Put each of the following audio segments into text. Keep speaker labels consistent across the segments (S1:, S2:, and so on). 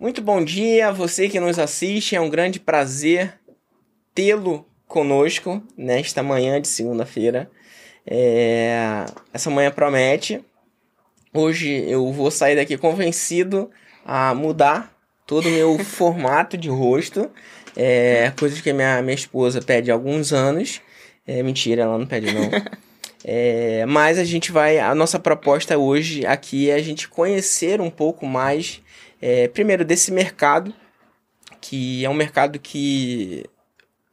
S1: Muito bom dia a você que nos assiste. É um grande prazer tê-lo conosco nesta manhã de segunda-feira. É... Essa manhã promete. Hoje eu vou sair daqui convencido a mudar todo o meu formato de rosto. É, coisas que minha, minha esposa pede há alguns anos. É, mentira, ela não pede não. É, mas a gente vai. A nossa proposta hoje aqui é a gente conhecer um pouco mais é, primeiro, desse mercado, que é um mercado que,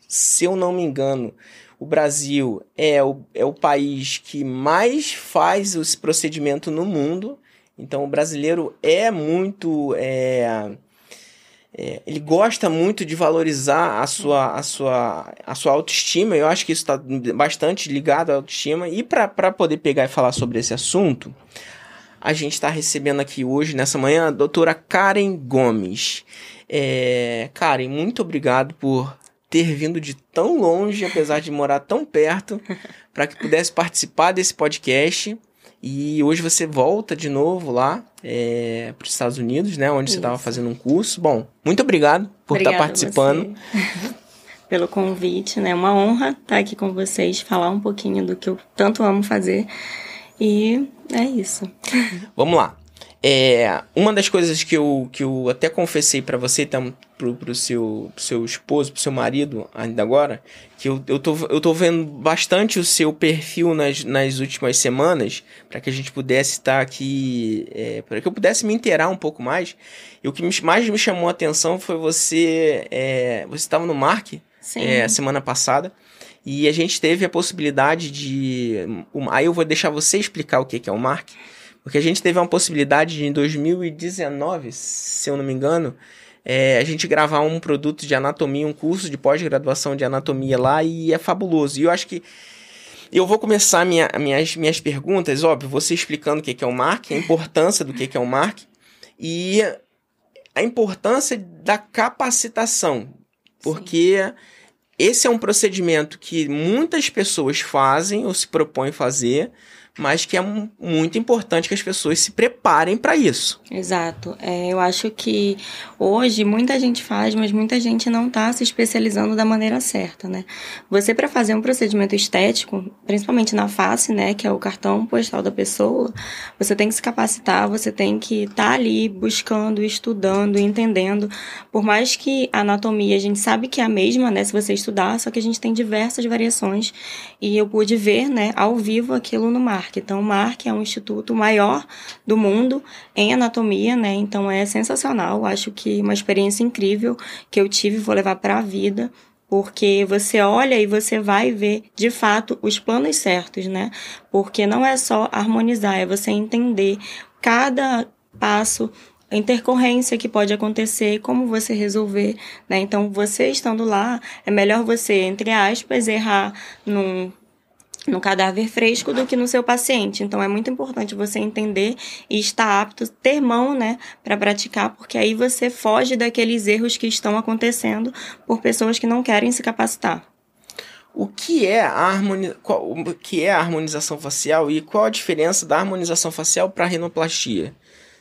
S1: se eu não me engano, o Brasil é o, é o país que mais faz esse procedimento no mundo. Então, o brasileiro é muito. É, é, ele gosta muito de valorizar a sua, a sua, a sua autoestima. Eu acho que isso está bastante ligado à autoestima. E para poder pegar e falar sobre esse assunto, a gente está recebendo aqui hoje, nessa manhã, a doutora Karen Gomes. É, Karen, muito obrigado por ter vindo de tão longe, apesar de morar tão perto, para que pudesse participar desse podcast. E hoje você volta de novo lá é, para os Estados Unidos, né? Onde Isso. você estava fazendo um curso. Bom, muito obrigado por estar tá participando.
S2: Pelo convite, né? Uma honra estar aqui com vocês, falar um pouquinho do que eu tanto amo fazer. E é isso.
S1: Vamos lá. É, uma das coisas que eu, que eu até confessei para você, tam, pro, pro, seu, pro seu esposo, pro seu marido, ainda agora, que eu, eu, tô, eu tô vendo bastante o seu perfil nas, nas últimas semanas, para que a gente pudesse estar tá aqui, é, para que eu pudesse me inteirar um pouco mais. E o que mais me chamou a atenção foi você. É, você estava no Mark é, semana passada. E a gente teve a possibilidade de. Aí eu vou deixar você explicar o que é o Mark. Porque a gente teve uma possibilidade de, em 2019, se eu não me engano, é, a gente gravar um produto de anatomia, um curso de pós-graduação de anatomia lá, e é fabuloso. E eu acho que. Eu vou começar minha, minhas, minhas perguntas, óbvio, você explicando o que é o Mark, a importância do que é o Mark, e a importância da capacitação. Porque. Sim esse é um procedimento que muitas pessoas fazem ou se propõem fazer, mas que é muito importante que as pessoas se preparem para isso.
S2: Exato. É, eu acho que hoje muita gente faz, mas muita gente não está se especializando da maneira certa, né? Você para fazer um procedimento estético, principalmente na face, né, que é o cartão postal da pessoa, você tem que se capacitar, você tem que estar tá ali buscando, estudando, entendendo. Por mais que a anatomia a gente sabe que é a mesma, né, se você estudar, só que a gente tem diversas variações e eu pude ver, né, ao vivo aquilo no mar MARC. Então, o MARC é um instituto maior do mundo em anatomia, né? Então, é sensacional. Acho que uma experiência incrível que eu tive, vou levar para a vida porque você olha e você vai ver de fato os planos certos, né? Porque não é só harmonizar, é você entender cada passo, a intercorrência que pode acontecer, como você resolver, né? Então, você estando lá, é melhor você, entre aspas, errar num no cadáver fresco do que no seu paciente. Então é muito importante você entender e estar apto, ter mão, né, para praticar, porque aí você foge daqueles erros que estão acontecendo por pessoas que não querem se capacitar.
S1: O que é a, harmoni... qual, o que é a harmonização facial e qual a diferença da harmonização facial para a rinoplastia?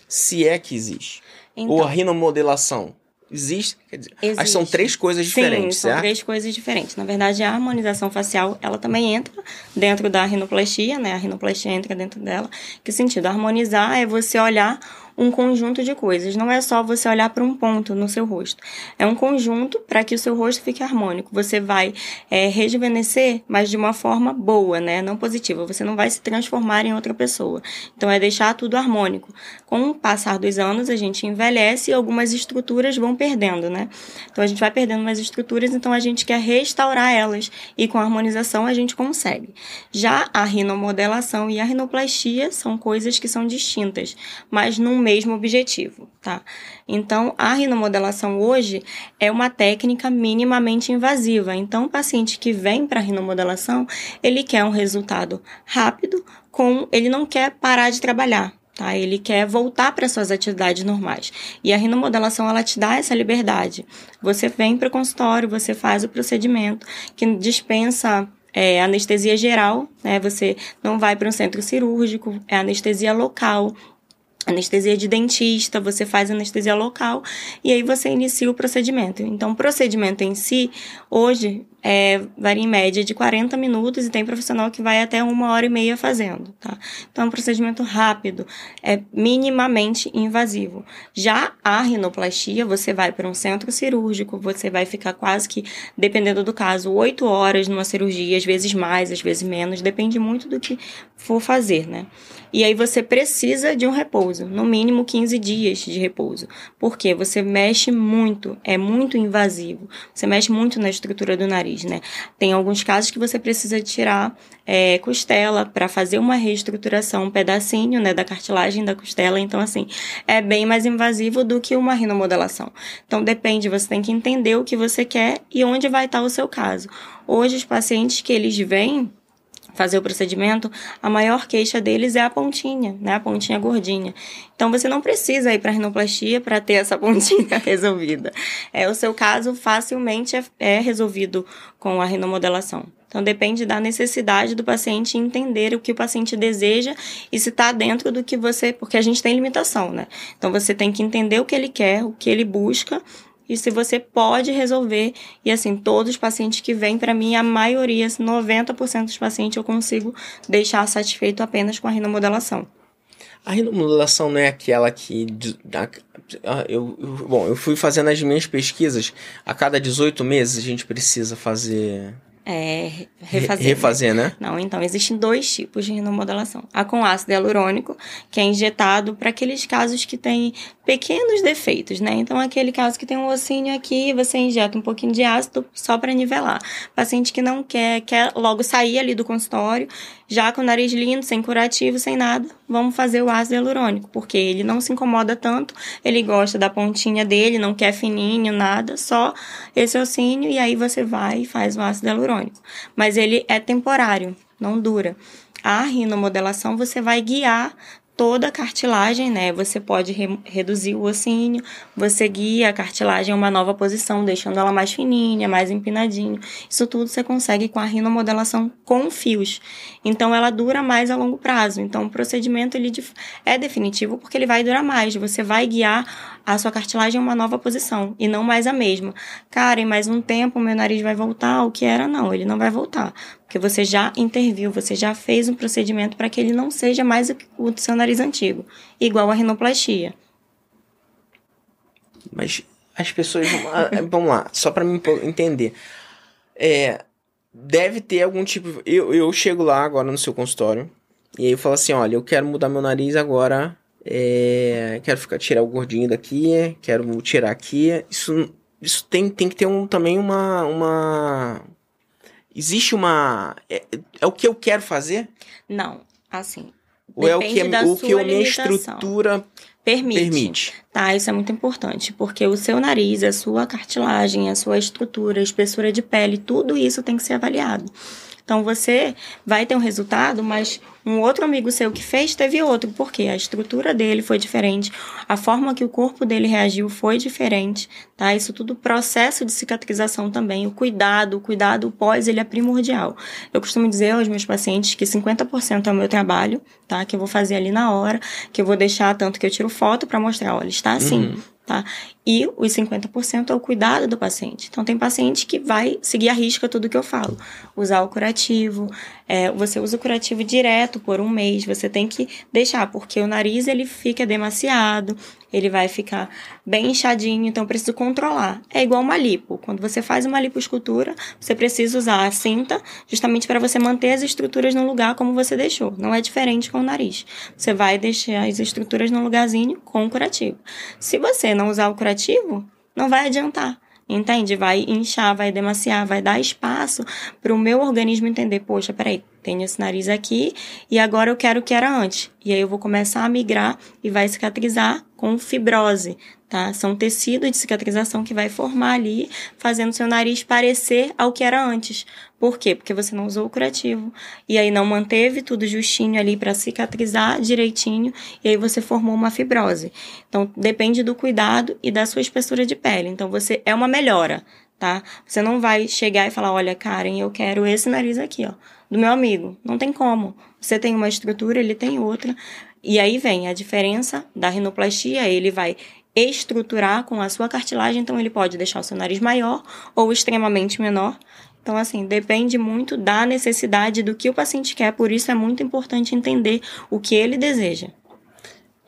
S1: Se é que existe. Então, Ou a rinomodelação? Existe? Quer dizer, Existe. Que são três coisas diferentes,
S2: Sim, são
S1: certo?
S2: três coisas diferentes. Na verdade, a harmonização facial, ela também entra dentro da rinoplastia, né? A rinoplastia entra dentro dela. Que sentido? Harmonizar é você olhar um conjunto de coisas. Não é só você olhar para um ponto no seu rosto. É um conjunto para que o seu rosto fique harmônico. Você vai é, rejuvenescer, mas de uma forma boa, né? Não positiva. Você não vai se transformar em outra pessoa. Então é deixar tudo harmônico. Com o passar dos anos, a gente envelhece e algumas estruturas vão perdendo, né? Então a gente vai perdendo umas estruturas, então a gente quer restaurar elas. E com a harmonização a gente consegue. Já a rinomodelação e a rinoplastia são coisas que são distintas, mas num mesmo objetivo, tá? Então, a rinomodelação hoje é uma técnica minimamente invasiva. Então, o paciente que vem para a rinomodelação, ele quer um resultado rápido, com ele não quer parar de trabalhar. Tá? Ele quer voltar para suas atividades normais. E a rinomodelação ela te dá essa liberdade. Você vem para o consultório, você faz o procedimento que dispensa é, anestesia geral, né? Você não vai para um centro cirúrgico, é anestesia local, anestesia de dentista, você faz anestesia local e aí você inicia o procedimento. Então, o procedimento em si, hoje, é, varia em média de 40 minutos e tem profissional que vai até uma hora e meia fazendo, tá? Então, é um procedimento rápido, é minimamente invasivo. Já a rinoplastia, você vai para um centro cirúrgico, você vai ficar quase que, dependendo do caso, 8 horas numa cirurgia, às vezes mais, às vezes menos, depende muito do que for fazer, né? E aí você precisa de um repouso, no mínimo 15 dias de repouso. Porque você mexe muito, é muito invasivo. Você mexe muito na estrutura do nariz, né? Tem alguns casos que você precisa tirar é, costela para fazer uma reestruturação, um pedacinho, né, da cartilagem da costela. Então, assim, é bem mais invasivo do que uma rinomodelação. Então, depende, você tem que entender o que você quer e onde vai estar o seu caso. Hoje, os pacientes que eles vêm fazer o procedimento, a maior queixa deles é a pontinha, né? A pontinha gordinha. Então você não precisa ir para rinoplastia para ter essa pontinha resolvida. É o seu caso facilmente é, é resolvido com a rinomodelação. Então depende da necessidade do paciente entender o que o paciente deseja e se está dentro do que você, porque a gente tem limitação, né? Então você tem que entender o que ele quer, o que ele busca e se você pode resolver. E assim, todos os pacientes que vêm para mim, a maioria, 90% dos pacientes eu consigo deixar satisfeito apenas com a rinomodelação.
S1: A rinomodelação não é aquela que. Eu, eu, bom, eu fui fazendo as minhas pesquisas. A cada 18 meses a gente precisa fazer
S2: é, refazer.
S1: Refazer, né? né?
S2: Não, então, existem dois tipos de rinomodelação. A com ácido hialurônico, que é injetado para aqueles casos que têm pequenos defeitos, né? Então, aquele caso que tem um ossinho aqui, você injeta um pouquinho de ácido só para nivelar. Paciente que não quer, quer logo sair ali do consultório, já com o nariz lindo, sem curativo, sem nada, vamos fazer o ácido hialurônico, porque ele não se incomoda tanto, ele gosta da pontinha dele, não quer fininho, nada, só esse ossinho, e aí você vai e faz o ácido hialurônico. Mas ele é temporário, não dura. A rinomodelação você vai guiar toda a cartilagem, né? Você pode re reduzir o ossinho, você guia a cartilagem a uma nova posição, deixando ela mais fininha, mais empinadinho. Isso tudo você consegue com a rinomodelação com fios. Então ela dura mais a longo prazo. Então o procedimento ele é definitivo porque ele vai durar mais. Você vai guiar a sua cartilagem a uma nova posição e não mais a mesma. Cara, em mais um tempo meu nariz vai voltar o que era não, ele não vai voltar, porque você já interviu, você já fez um procedimento para que ele não seja mais o do seu nariz antigo, igual a rinoplastia.
S1: Mas as pessoas vamos lá, só para me entender. É, deve ter algum tipo. Eu, eu chego lá agora no seu consultório e aí eu falo assim: olha, eu quero mudar meu nariz agora é, quero ficar, tirar o gordinho daqui, quero tirar aqui. Isso, isso tem, tem que ter um, também uma, uma. Existe uma. É, é o que eu quero fazer?
S2: Não, assim.
S1: Ou é o que, é, o que a minha estrutura
S2: permite.
S1: permite.
S2: Tá, isso é muito importante, porque o seu nariz, a sua cartilagem, a sua estrutura, a espessura de pele, tudo isso tem que ser avaliado. Então você vai ter um resultado, mas um outro amigo seu que fez teve outro, porque a estrutura dele foi diferente, a forma que o corpo dele reagiu foi diferente, tá? Isso tudo processo de cicatrização também, o cuidado, o cuidado pós ele é primordial. Eu costumo dizer aos meus pacientes que 50% é o meu trabalho, tá? Que eu vou fazer ali na hora, que eu vou deixar tanto que eu tiro foto para mostrar, olha, está assim. Uhum tá? E os 50% é o cuidado do paciente. Então, tem paciente que vai seguir a risca tudo que eu falo. Usar o curativo, é, você usa o curativo direto por um mês, você tem que deixar, porque o nariz ele fica demasiado, ele vai ficar bem inchadinho, então eu preciso controlar. É igual uma lipo. Quando você faz uma lipoescultura, você precisa usar a cinta justamente para você manter as estruturas no lugar como você deixou. Não é diferente com o nariz. Você vai deixar as estruturas no lugarzinho com o curativo. Se você não usar o curativo, não vai adiantar. Entende? Vai inchar, vai demaciar, vai dar espaço para o meu organismo entender, poxa, peraí, tenho esse nariz aqui e agora eu quero o que era antes. E aí eu vou começar a migrar e vai cicatrizar com fibrose, tá? São tecidos de cicatrização que vai formar ali, fazendo seu nariz parecer ao que era antes. Por quê? Porque você não usou o curativo e aí não manteve tudo justinho ali para cicatrizar direitinho e aí você formou uma fibrose. Então depende do cuidado e da sua espessura de pele. Então você é uma melhora, tá? Você não vai chegar e falar, olha, Karen, eu quero esse nariz aqui, ó, do meu amigo. Não tem como. Você tem uma estrutura, ele tem outra. E aí vem a diferença da rinoplastia, ele vai estruturar com a sua cartilagem, então ele pode deixar o seu nariz maior ou extremamente menor. Então, assim, depende muito da necessidade do que o paciente quer, por isso é muito importante entender o que ele deseja.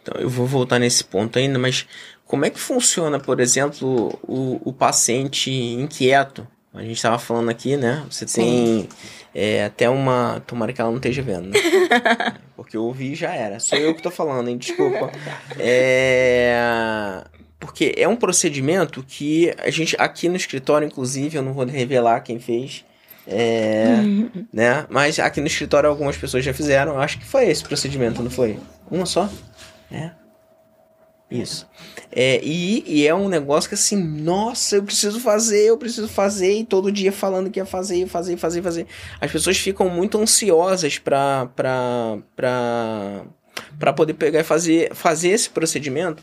S1: Então, eu vou voltar nesse ponto ainda, mas como é que funciona, por exemplo, o, o paciente inquieto? A gente estava falando aqui, né? Você tem é, até uma. Tomara que ela não esteja vendo, né? Porque eu ouvi e já era. Sou eu que tô falando, hein? Desculpa. É. Porque é um procedimento que a gente, aqui no escritório, inclusive, eu não vou revelar quem fez. É, uhum. né? Mas aqui no escritório algumas pessoas já fizeram. Acho que foi esse procedimento, não foi? Uma só? É. Isso. É, e, e, é um negócio que assim, nossa, eu preciso fazer, eu preciso fazer, e todo dia falando que ia fazer, fazer, fazer, fazer. As pessoas ficam muito ansiosas pra, pra, pra, pra poder pegar e fazer, fazer esse procedimento.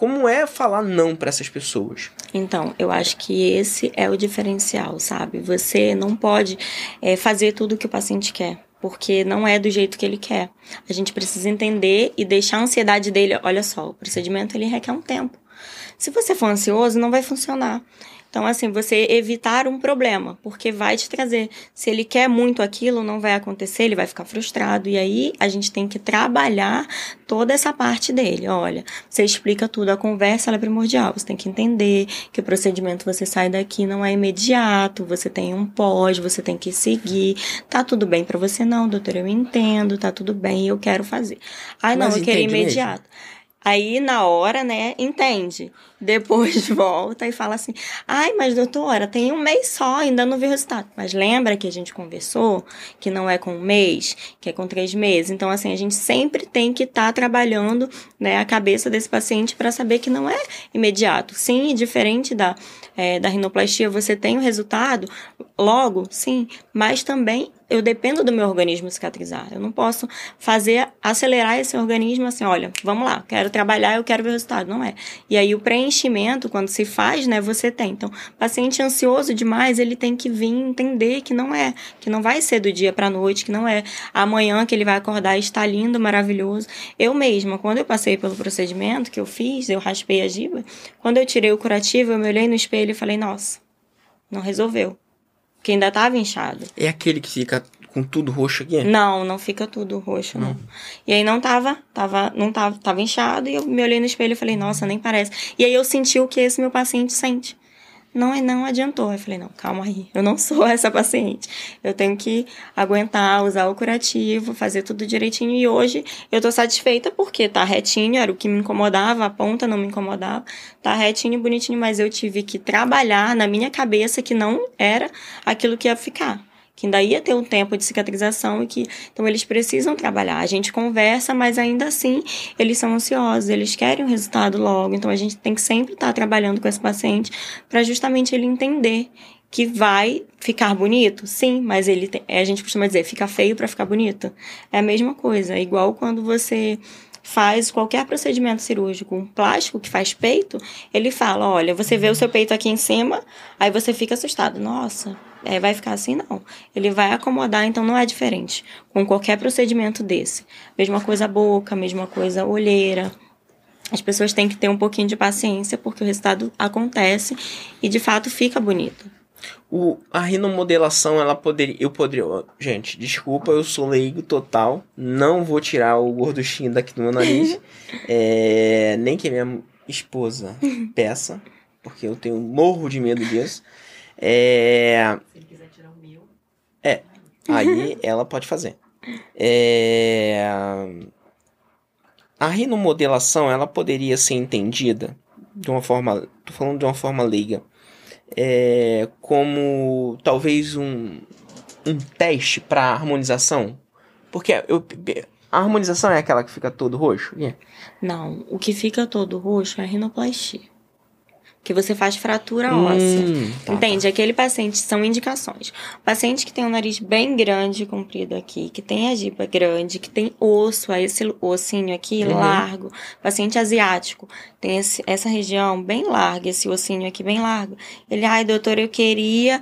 S1: Como é falar não para essas pessoas?
S2: Então, eu acho que esse é o diferencial, sabe? Você não pode é, fazer tudo o que o paciente quer porque não é do jeito que ele quer. A gente precisa entender e deixar a ansiedade dele. Olha só, o procedimento ele requer um tempo. Se você for ansioso, não vai funcionar. Então, assim, você evitar um problema, porque vai te trazer. Se ele quer muito aquilo, não vai acontecer, ele vai ficar frustrado. E aí a gente tem que trabalhar toda essa parte dele. Olha, você explica tudo, a conversa é primordial. Você tem que entender que o procedimento você sai daqui não é imediato, você tem um pós, você tem que seguir. Tá tudo bem para você? Não, doutor, eu entendo, tá tudo bem, eu quero fazer. Ai, não, Mas eu queria imediato. Mesmo? Aí, na hora, né, entende. Depois volta e fala assim: ai, mas doutora, tem um mês só, ainda não vi o resultado. Mas lembra que a gente conversou que não é com um mês, que é com três meses. Então, assim, a gente sempre tem que estar tá trabalhando né, a cabeça desse paciente para saber que não é imediato. Sim, diferente da, é, da rinoplastia, você tem o resultado logo, sim, mas também eu dependo do meu organismo cicatrizar. Eu não posso fazer acelerar esse organismo assim, olha, vamos lá, quero trabalhar, eu quero ver o resultado. Não é. E aí o preenchimento, quando se faz, né, você tem. Então, paciente ansioso demais, ele tem que vir entender que não é, que não vai ser do dia para noite, que não é amanhã que ele vai acordar e está lindo, maravilhoso. Eu mesma, quando eu passei pelo procedimento que eu fiz, eu raspei a giba, quando eu tirei o curativo, eu me olhei no espelho e falei, nossa, não resolveu que ainda tava inchado.
S1: É aquele que fica com tudo roxo aqui?
S2: Não, não fica tudo roxo, não. não. E aí não tava, tava, não tava, tava inchado e eu me olhei no espelho e falei, nossa, nem parece. E aí eu senti o que esse meu paciente sente não, não adiantou. Eu falei, não, calma aí, eu não sou essa paciente. Eu tenho que aguentar, usar o curativo, fazer tudo direitinho. E hoje eu tô satisfeita porque tá retinho, era o que me incomodava, a ponta não me incomodava. Tá retinho, bonitinho, mas eu tive que trabalhar na minha cabeça que não era aquilo que ia ficar que ainda ia ter um tempo de cicatrização e que então eles precisam trabalhar. A gente conversa, mas ainda assim eles são ansiosos, eles querem o resultado logo. Então a gente tem que sempre estar trabalhando com esse paciente para justamente ele entender que vai ficar bonito, sim, mas ele tem, a gente costuma dizer fica feio para ficar bonito. É a mesma coisa, é igual quando você faz qualquer procedimento cirúrgico, um plástico que faz peito, ele fala, olha, você vê o seu peito aqui em cima, aí você fica assustado. Nossa, é, vai ficar assim, não. Ele vai acomodar, então não é diferente com qualquer procedimento desse. Mesma coisa boca, mesma coisa a olheira. As pessoas têm que ter um pouquinho de paciência porque o resultado acontece e de fato fica bonito.
S1: O, a rinomodelação, ela poderia. Eu poderia. Gente, desculpa, eu sou leigo total. Não vou tirar o gorduchinho daqui do meu nariz. é, nem que minha esposa peça, porque eu tenho morro de medo disso. É, é, aí ela pode fazer. É... A rinomodelação, ela poderia ser entendida de uma forma, tô falando de uma forma leiga, é, como talvez um, um teste para harmonização, porque eu, a harmonização é aquela que fica todo roxo? Yeah.
S2: Não, o que fica todo roxo é a rinoplastia. Que você faz fratura
S1: Hum,
S2: óssea.
S1: tá,
S2: Entende? Aquele paciente são indicações. Paciente que tem um nariz bem grande, comprido aqui, que tem a giba grande, que tem osso, aí esse ossinho aqui
S1: Uhum.
S2: largo. Paciente asiático tem esse- essa região bem larga, esse ossinho aqui bem largo. Ele, ai, doutor, eu queria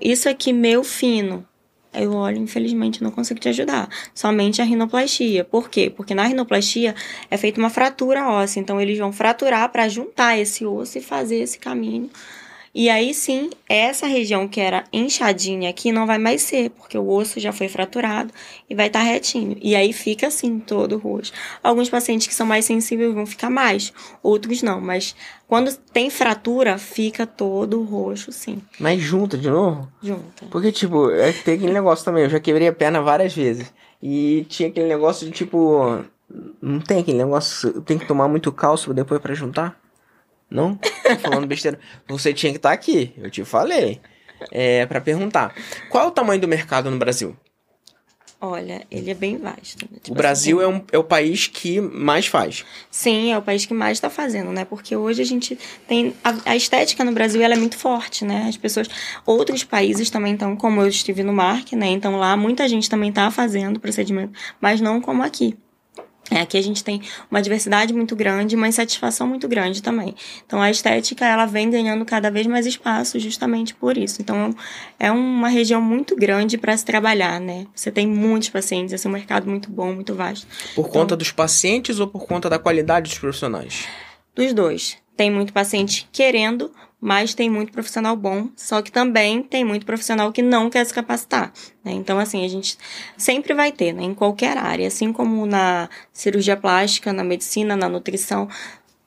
S2: isso aqui meu fino. Eu olho, infelizmente, não consigo te ajudar. Somente a rinoplastia. Por quê? Porque na rinoplastia é feita uma fratura óssea. Então, eles vão fraturar para juntar esse osso e fazer esse caminho. E aí sim, essa região que era inchadinha aqui não vai mais ser, porque o osso já foi fraturado e vai estar retinho. E aí fica assim, todo roxo. Alguns pacientes que são mais sensíveis vão ficar mais, outros não. Mas quando tem fratura, fica todo roxo, sim,
S1: Mas junta de novo?
S2: junta.
S1: Porque, tipo, é que tem aquele negócio também. Eu já quebrei a perna várias vezes. E tinha aquele negócio de, tipo... Não tem aquele negócio... Tem que tomar muito cálcio depois pra juntar? Não? Tô falando besteira. Você tinha que estar aqui. Eu te falei. É, pra perguntar. Qual é o tamanho do mercado no Brasil?
S2: Olha, ele é bem vasto. né?
S1: o
S2: Tipo
S1: Brasil
S2: assim,
S1: é, um, é o país que mais faz.
S2: Sim, é o país que mais está fazendo, né? Porque hoje a gente tem. A, a estética no Brasil ela é muito forte, né? As pessoas. Outros países também estão, como eu estive no MARC, né? Então lá muita gente também está fazendo procedimento, mas não como aqui. É, aqui a gente tem uma diversidade muito grande, uma insatisfação muito grande também. Então a estética ela vem ganhando cada vez mais espaço justamente por isso. Então é uma região muito grande para se trabalhar, né? Você tem muitos pacientes, esse é um mercado muito bom, muito vasto.
S1: Por conta dos pacientes ou por conta da qualidade dos profissionais?
S2: Dos dois. Tem muito paciente querendo, mas tem muito profissional bom. Só que também tem muito profissional que não quer se capacitar. Né? Então, assim, a gente sempre vai ter, né? Em qualquer área. Assim como na cirurgia plástica, na medicina, na nutrição.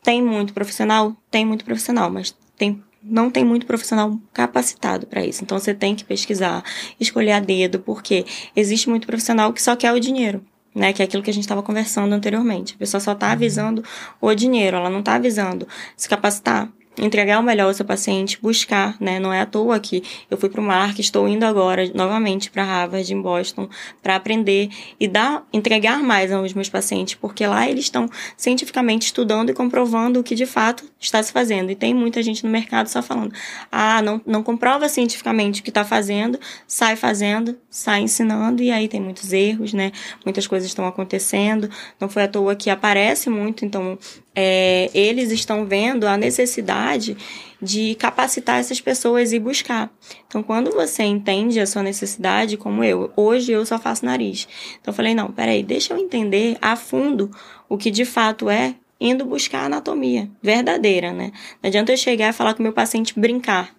S2: Tem muito profissional? Tem muito profissional, mas tem não tem muito profissional capacitado para isso. Então você tem que pesquisar, escolher a dedo, porque existe muito profissional que só quer o dinheiro. Né, que é aquilo que a gente estava conversando anteriormente. A pessoa só está avisando o dinheiro, ela não está avisando se capacitar, entregar o melhor ao seu paciente, buscar, né? Não é à toa que eu fui para o Mark, estou indo agora novamente para Harvard, em Boston, para aprender e dar, entregar mais aos meus pacientes, porque lá eles estão cientificamente estudando e comprovando o que de fato está se fazendo. E tem muita gente no mercado só falando, ah, não, não comprova cientificamente o que está fazendo, sai fazendo, sai ensinando, e aí tem muitos erros, né? Muitas coisas estão acontecendo. Não foi à toa que aparece muito, então é, eles estão vendo a necessidade de capacitar essas pessoas e buscar. Então, quando você entende a sua necessidade, como eu, hoje eu só faço nariz. Então, eu falei: não, peraí, deixa eu entender a fundo o que de fato é, indo buscar a anatomia verdadeira, né? Não adianta eu chegar e falar com o meu paciente brincar,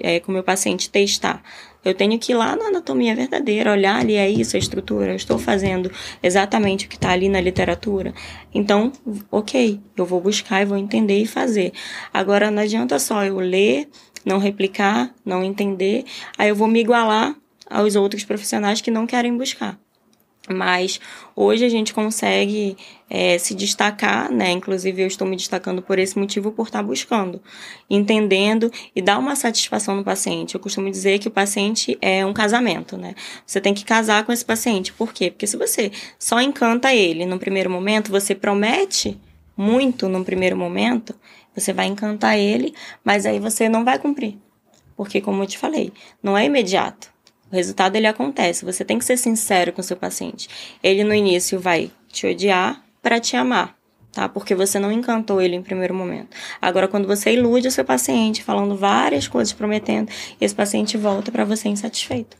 S2: é, com o meu paciente testar. Eu tenho que ir lá na anatomia verdadeira, olhar ali, é isso, a estrutura, eu estou fazendo exatamente o que está ali na literatura. Então, ok, eu vou buscar e vou entender e fazer. Agora, não adianta só eu ler, não replicar, não entender, aí eu vou me igualar aos outros profissionais que não querem buscar. Mas hoje a gente consegue é, se destacar, né? Inclusive eu estou me destacando por esse motivo, por estar buscando, entendendo e dar uma satisfação no paciente. Eu costumo dizer que o paciente é um casamento, né? Você tem que casar com esse paciente. Por quê? Porque se você só encanta ele no primeiro momento, você promete muito no primeiro momento, você vai encantar ele, mas aí você não vai cumprir. Porque, como eu te falei, não é imediato. O resultado ele acontece. Você tem que ser sincero com o seu paciente. Ele no início vai te odiar para te amar, tá? Porque você não encantou ele em primeiro momento. Agora, quando você ilude o seu paciente, falando várias coisas, prometendo, esse paciente volta para você insatisfeito.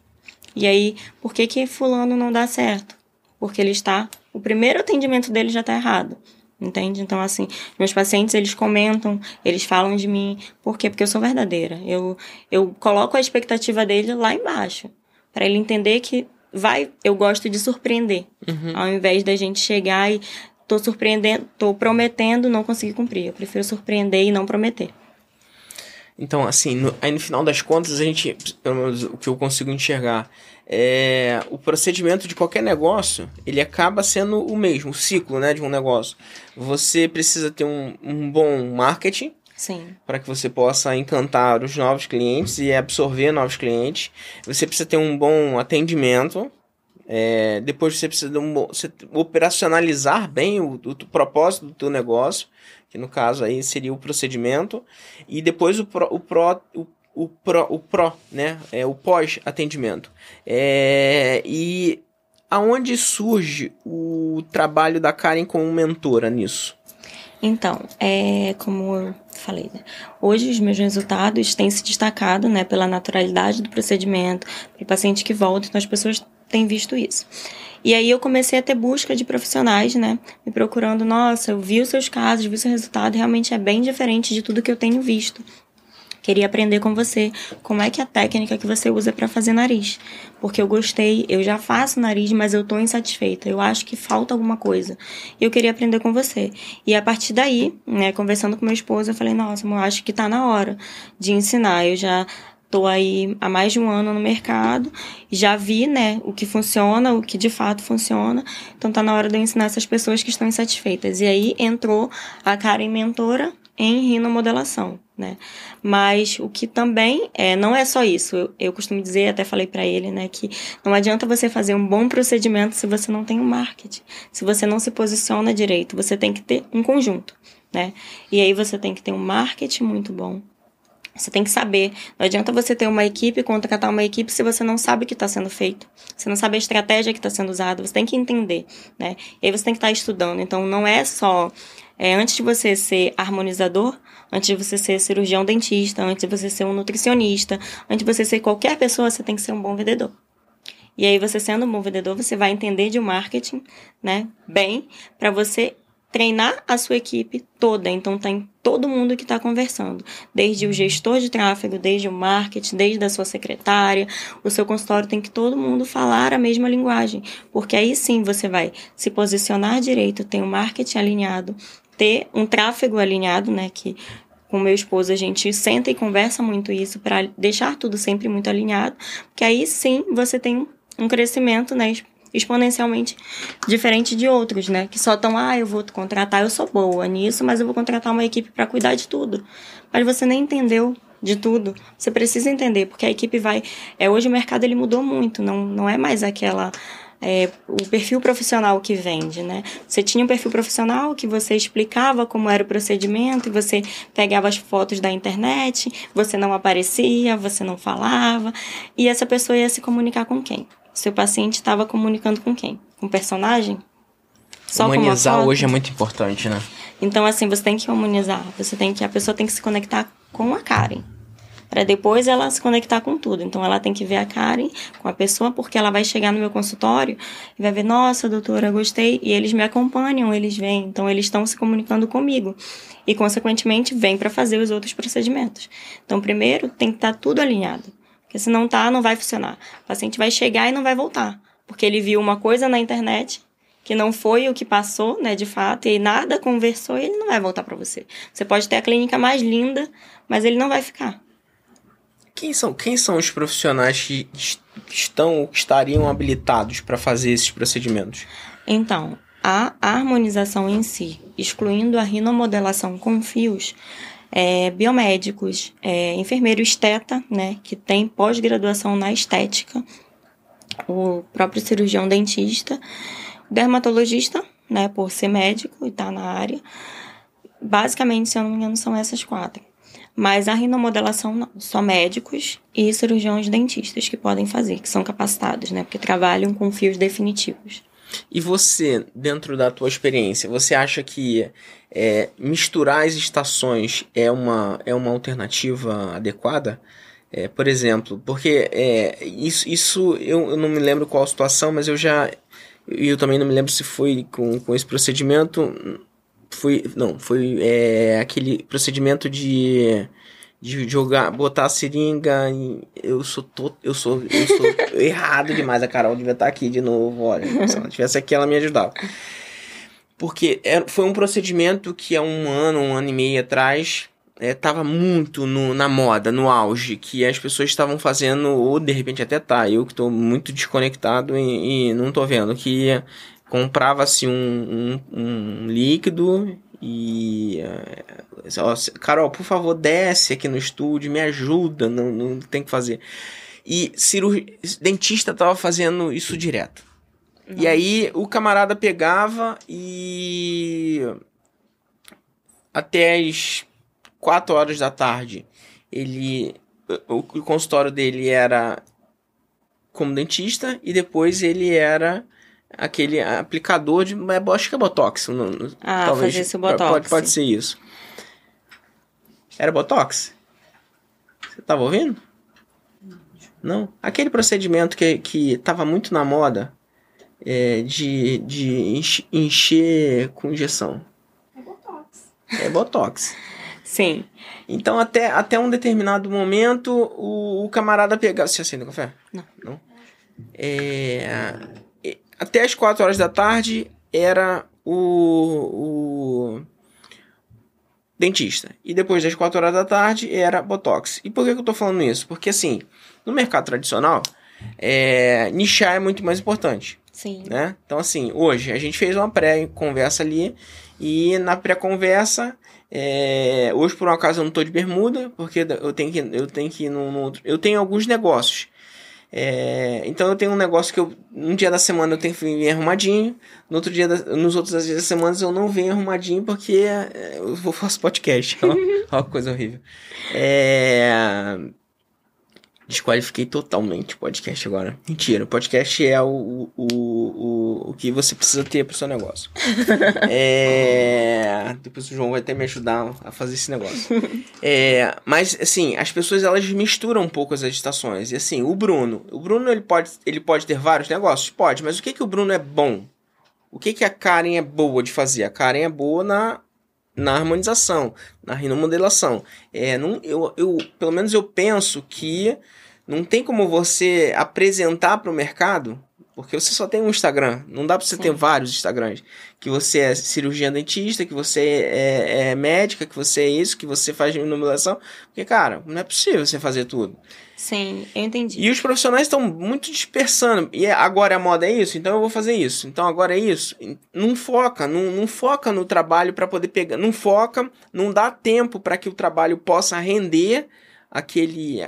S2: E aí, por que que fulano não dá certo? Porque ele está, o primeiro atendimento dele já está errado. Entende? Então, assim, meus pacientes, eles comentam, eles falam de mim. Por quê? Porque eu sou verdadeira. Eu, eu coloco a expectativa dele lá embaixo. para ele entender que vai, eu gosto de surpreender.
S1: Uhum.
S2: Ao invés da gente chegar e tô surpreendendo, tô prometendo, não conseguir cumprir. Eu prefiro surpreender e não prometer.
S1: Então, assim, no, aí no final das contas, a gente, pelo menos o que eu consigo enxergar, é o procedimento de qualquer negócio, ele acaba sendo o mesmo, o ciclo, né, de um negócio. Você precisa ter um, um bom marketing para que você possa encantar os novos clientes e absorver novos clientes. Você precisa ter um bom atendimento. É, depois você precisa de um bom, você operacionalizar bem o, o, o propósito do teu negócio, que no caso aí seria o procedimento, e depois o pró, o pró, o, o pró, o pró né? É, o pós-atendimento. É, e aonde surge o trabalho da Karen como mentora nisso?
S2: Então, é como eu falei, né? Hoje os meus resultados têm se destacado, né, pela naturalidade do procedimento, pelo paciente que volta, então as pessoas têm visto isso. E aí eu comecei a ter busca de profissionais, né, me procurando, nossa, eu vi os seus casos, vi o seu resultado, realmente é bem diferente de tudo que eu tenho visto. Queria aprender com você como é que é a técnica que você usa para fazer nariz. Porque eu gostei, eu já faço nariz, mas eu tô insatisfeita. Eu acho que falta alguma coisa. E eu queria aprender com você. E a partir daí, né, conversando com meu esposo, eu falei: "Nossa, eu acho que tá na hora de ensinar. Eu já Tô aí há mais de um ano no mercado, já vi, né, o que funciona, o que de fato funciona. Então tá na hora de eu ensinar essas pessoas que estão insatisfeitas. E aí entrou a Karen Mentora em rinomodelação né? Mas o que também é, não é só isso. Eu, eu costumo dizer, até falei para ele, né, que não adianta você fazer um bom procedimento se você não tem um marketing, se você não se posiciona direito. Você tem que ter um conjunto, né? E aí você tem que ter um marketing muito bom. Você tem que saber. Não adianta você ter uma equipe, contratar uma equipe se você não sabe o que está sendo feito. Você não sabe a estratégia que está sendo usada. Você tem que entender, né? E aí você tem que estar tá estudando. Então não é só é, antes de você ser harmonizador, antes de você ser cirurgião dentista, antes de você ser um nutricionista, antes de você ser qualquer pessoa, você tem que ser um bom vendedor. E aí, você sendo um bom vendedor, você vai entender de marketing, né, bem, para você treinar a sua equipe toda. Então, tem todo mundo que está conversando, desde o gestor de tráfego, desde o marketing, desde a sua secretária, o seu consultório tem que todo mundo falar a mesma linguagem, porque aí sim você vai se posicionar direito, tem o marketing alinhado, ter um tráfego alinhado, né? Que com meu esposo a gente senta e conversa muito isso para deixar tudo sempre muito alinhado, que aí sim você tem um crescimento, né? exponencialmente diferente de outros, né? Que só estão, ah, eu vou contratar, eu sou boa nisso, mas eu vou contratar uma equipe para cuidar de tudo. Mas você nem entendeu de tudo. Você precisa entender, porque a equipe vai. É, hoje o mercado ele mudou muito, não, não é mais aquela é, o perfil profissional que vende, né? Você tinha um perfil profissional que você explicava como era o procedimento e você pegava as fotos da internet, você não aparecia, você não falava e essa pessoa ia se comunicar com quem? Seu paciente estava comunicando com quem? Com o personagem?
S1: Só Humanizar hoje é muito importante, né?
S2: Então, assim, você tem que humanizar. Você tem que, a pessoa tem que se conectar com a Karen para depois ela se conectar com tudo. Então ela tem que ver a Karen com a pessoa, porque ela vai chegar no meu consultório e vai ver, nossa, doutora, gostei, e eles me acompanham, eles vêm, então eles estão se comunicando comigo. E consequentemente vêm para fazer os outros procedimentos. Então primeiro tem que estar tá tudo alinhado. Porque se não tá, não vai funcionar. O paciente vai chegar e não vai voltar, porque ele viu uma coisa na internet que não foi o que passou, né, de fato, e nada conversou, ele não vai voltar para você. Você pode ter a clínica mais linda, mas ele não vai ficar.
S1: Quem são, quem são os profissionais que estão que estariam habilitados para fazer esses procedimentos?
S2: Então, a harmonização em si, excluindo a rinomodelação com fios, é, biomédicos, é, enfermeiro esteta, né, que tem pós-graduação na estética, o próprio cirurgião dentista, dermatologista, né, por ser médico e estar tá na área. Basicamente, se eu não me engano, são essas quatro. Mas a rinomodelação não, só médicos e cirurgiões dentistas que podem fazer, que são capacitados, né? Porque trabalham com fios definitivos.
S1: E você, dentro da tua experiência, você acha que é, misturar as estações é uma, é uma alternativa adequada? É, por exemplo, porque é, isso, isso eu, eu, não me lembro qual a situação, mas eu já. Eu também não me lembro se foi com, com esse procedimento foi não foi é, aquele procedimento de de jogar botar a seringa em, eu sou eu sou eu sou errado demais a Carol devia estar aqui de novo olha se ela tivesse aqui ela me ajudava. Porque era, foi um procedimento que há um ano um ano e meio atrás estava é, muito no, na moda, no auge, que as pessoas estavam fazendo, ou de repente até tá, eu que estou muito desconectado e, e não estou vendo, que comprava-se um, um, um, líquido e. Uh, ó, Carol, por favor, desce aqui no estúdio, me ajuda, não, não tem que fazer. E cirurgi... dentista tava fazendo isso direto. Não. E aí o camarada pegava e. até as 4 horas da tarde, ele o, o consultório dele era como dentista e depois ele era aquele aplicador de. Acho que é Botox.
S2: No, no, ah, talvez, fazer esse Botox.
S1: Pode, pode ser isso. Era Botox? Você tava ouvindo? Não? Aquele procedimento que, que tava muito na moda é, de, de encher com injeção.
S3: É Botox.
S1: É Botox.
S2: Sim.
S1: Então, até, até um determinado momento, o, o camarada pegava. Você acende café?
S2: Não.
S1: Não? É, até as 4 horas da tarde era o, o dentista. E depois das 4 horas da tarde era Botox. E por que, que eu tô falando isso? Porque assim, no mercado tradicional, é, nichar é muito mais importante.
S2: Sim.
S1: Né? Então, assim, hoje a gente fez uma pré-conversa ali. E na pré-conversa, é, hoje por um acaso eu não tô de bermuda, porque eu tenho que, eu tenho que ir no, no outro. Eu tenho alguns negócios. É, então eu tenho um negócio que eu, um dia da semana eu tenho que vir arrumadinho, no outro dia da, nos outros dias da semana eu não venho arrumadinho porque é, eu vou fazer podcast. Olha que coisa horrível. É, Desqualifiquei totalmente o podcast agora. Mentira, o podcast é o, o, o, o que você precisa ter pro seu negócio. é... Depois o João vai até me ajudar a fazer esse negócio. É... Mas, assim, as pessoas elas misturam um pouco as agitações. E, assim, o Bruno. O Bruno ele pode, ele pode ter vários negócios? Pode, mas o que, que o Bruno é bom? O que, que a Karen é boa de fazer? A Karen é boa na na harmonização, na rinomodelação. É, não, eu, eu, pelo menos eu penso que não tem como você apresentar para o mercado, porque você só tem um Instagram. Não dá para você Sim. ter vários Instagrams. Que você é cirurgião dentista, que você é, é, médica, que você é isso, que você faz iluminação. Porque, cara, não é possível você fazer tudo.
S2: Sim, eu entendi.
S1: E os profissionais estão muito dispersando. E agora a moda é isso, então eu vou fazer isso. Então agora é isso. Não foca, não, não foca no trabalho para poder pegar. Não foca, não dá tempo para que o trabalho possa render aquele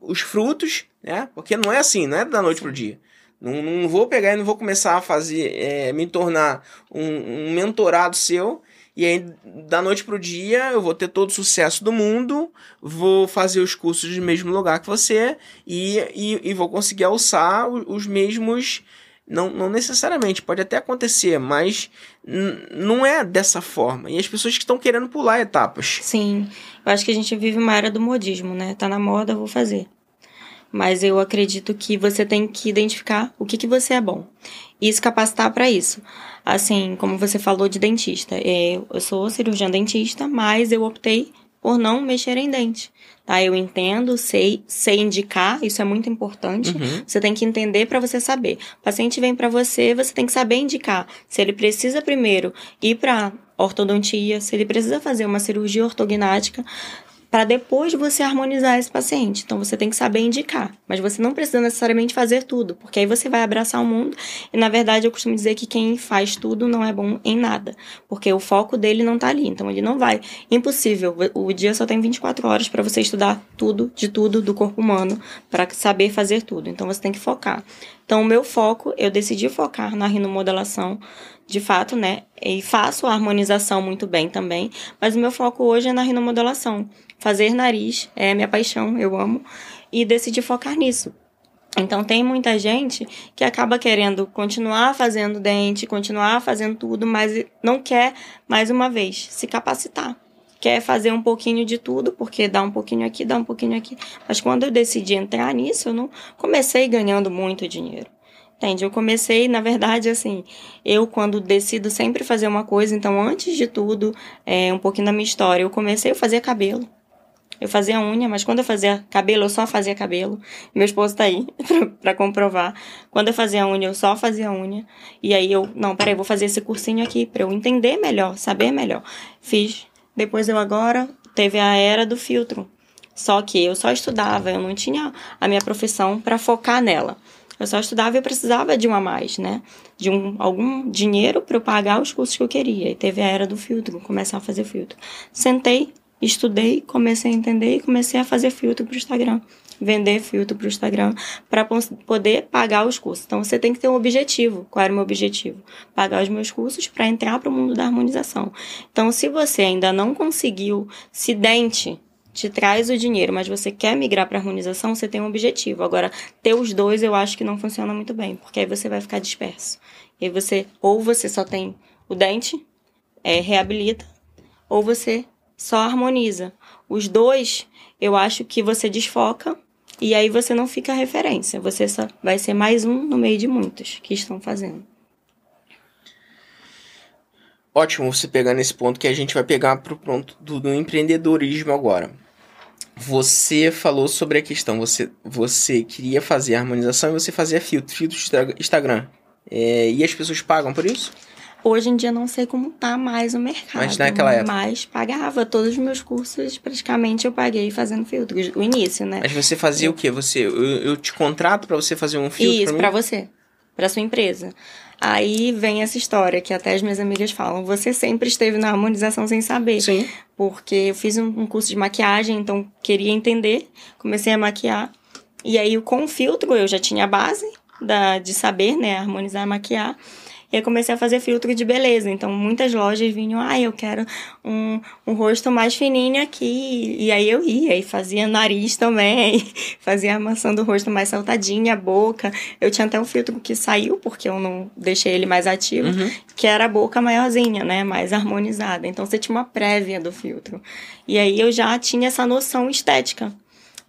S1: os frutos, né? Porque não é assim, não é da noite pro dia. Não, não vou pegar e não vou começar a fazer, é, me tornar um, um, mentorado seu. E aí, da noite pro dia, eu vou ter todo o sucesso do mundo, vou fazer os cursos no mesmo lugar que você e, e, e vou conseguir alçar os mesmos. Não, não necessariamente, pode até acontecer, mas não é dessa forma. E as pessoas que estão querendo pular etapas.
S2: Sim, eu acho que a gente vive uma era do modismo, né? Tá na moda, vou fazer mas eu acredito que você tem que identificar o que, que você é bom e se capacitar para isso. Assim, como você falou de dentista, é, eu sou cirurgiã dentista, mas eu optei por não mexer em dente. Tá? Eu entendo, sei, sei indicar, isso é muito importante. Uhum. Você tem que entender para você saber. O paciente vem para você, você tem que saber indicar se ele precisa primeiro ir para ortodontia, se ele precisa fazer uma cirurgia ortognática, para depois você harmonizar esse paciente. Então você tem que saber indicar, mas você não precisa necessariamente fazer tudo, porque aí você vai abraçar o mundo e na verdade eu costumo dizer que quem faz tudo não é bom em nada, porque o foco dele não tá ali, então ele não vai. Impossível. O dia só tem 24 horas para você estudar tudo, de tudo do corpo humano, para saber fazer tudo. Então você tem que focar. Então, o meu foco, eu decidi focar na rinomodelação, de fato, né? E faço a harmonização muito bem também, mas o meu foco hoje é na rinomodelação. Fazer nariz é minha paixão, eu amo, e decidi focar nisso. Então tem muita gente que acaba querendo continuar fazendo dente, continuar fazendo tudo, mas não quer mais uma vez se capacitar. Quer fazer um pouquinho de tudo, porque dá um pouquinho aqui, dá um pouquinho aqui. Mas quando eu decidi entrar nisso, eu não comecei ganhando muito dinheiro. Entende? Eu comecei, na verdade, assim, eu quando decido sempre fazer uma coisa, então antes de tudo, é, um pouquinho da minha história, eu comecei a fazer cabelo. Eu fazia unha, mas quando eu fazia cabelo, eu só fazia cabelo. Meu esposo tá aí pra, comprovar. Quando eu fazia unha, eu só fazia unha. E aí eu, não, peraí, vou fazer esse cursinho aqui pra eu entender melhor, saber melhor. Fiz. Depois eu agora teve a era do filtro. Só que eu só estudava, eu não tinha a minha profissão para focar nela. Eu só estudava e eu precisava de um a mais, né? De um, algum dinheiro para eu pagar os cursos que eu queria. E teve a era do filtro, começar a fazer filtro. Sentei, estudei, comecei a entender e comecei a fazer filtro para o Instagram. vender filtro para o Instagram para poder pagar os cursos. Então você tem que ter um objetivo. Qual era o meu objetivo? Pagar os meus cursos para entrar para o mundo da harmonização. Então, se você ainda não conseguiu se dente te traz o dinheiro, mas você quer migrar para harmonização, você tem um objetivo. Agora, ter os dois eu acho que não funciona muito bem, porque aí você vai ficar disperso. E você, ou você só tem o dente, é, reabilita, ou você só harmoniza. Os dois, eu acho que você desfoca e aí você não fica referência. Você só vai ser mais um no meio de muitos que estão fazendo.
S1: Ótimo você pegar nesse ponto que a gente vai pegar pro ponto do, do empreendedorismo agora. Você falou sobre a questão, você, você queria fazer harmonização e você fazia filtro, filtro Instagram. É, e as pessoas pagam por isso?
S2: Hoje em dia não sei como tá mais o mercado.
S1: Mas naquela época.
S2: Mas pagava todos os meus cursos, praticamente eu paguei fazendo filtros, o início, né?
S1: Mas você fazia eu... o quê? Você, eu, eu te contrato para você fazer um filtro?
S2: Isso, para você, para sua empresa. Aí vem essa história que até as minhas amigas falam: você sempre esteve na harmonização sem saber.
S1: Sim.
S2: Porque eu fiz um, um curso de maquiagem, então queria entender, comecei a maquiar. E aí, com o filtro, eu já tinha a base da, de saber, né, harmonizar, maquiar. E aí comecei a fazer filtro de beleza. Então, muitas lojas vinham, ah, eu quero um, um rosto mais fininho aqui. E aí eu ia e fazia nariz também, fazia a maçã do rosto mais saltadinha, a boca. Eu tinha até um filtro que saiu, porque eu não deixei ele mais ativo, uhum. que era a boca maiorzinha, né? Mais harmonizada. Então, você tinha uma prévia do filtro. E aí eu já tinha essa noção estética.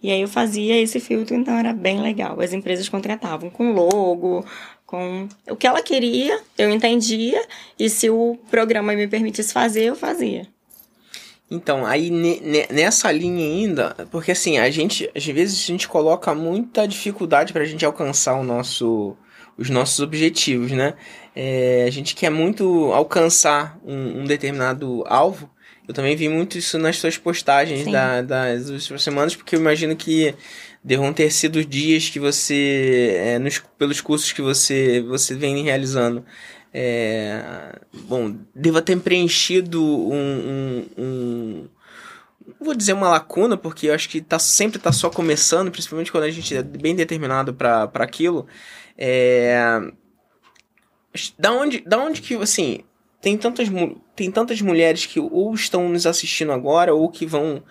S2: E aí eu fazia esse filtro, então era bem legal. As empresas contratavam com logo, com o que ela queria, eu entendia, e se o programa me permitisse fazer, eu fazia.
S1: Então, aí nessa linha ainda, porque assim, a gente, às vezes a gente coloca muita dificuldade para a gente alcançar o nosso, os nossos objetivos, né? É, a gente quer muito alcançar um, um, determinado alvo. Eu também vi muito isso nas suas postagens da, das últimas semanas, porque eu imagino que devam ter sido dias que você, é, nos, pelos cursos que você, você vem realizando, é, bom, deva ter preenchido um, um, um vou dizer uma lacuna, porque eu acho que tá, sempre tá só começando, principalmente quando a gente é bem determinado para aquilo. É, da onde, da onde que, assim, tem tantas, tem tantas mulheres que ou estão nos assistindo agora ou que vão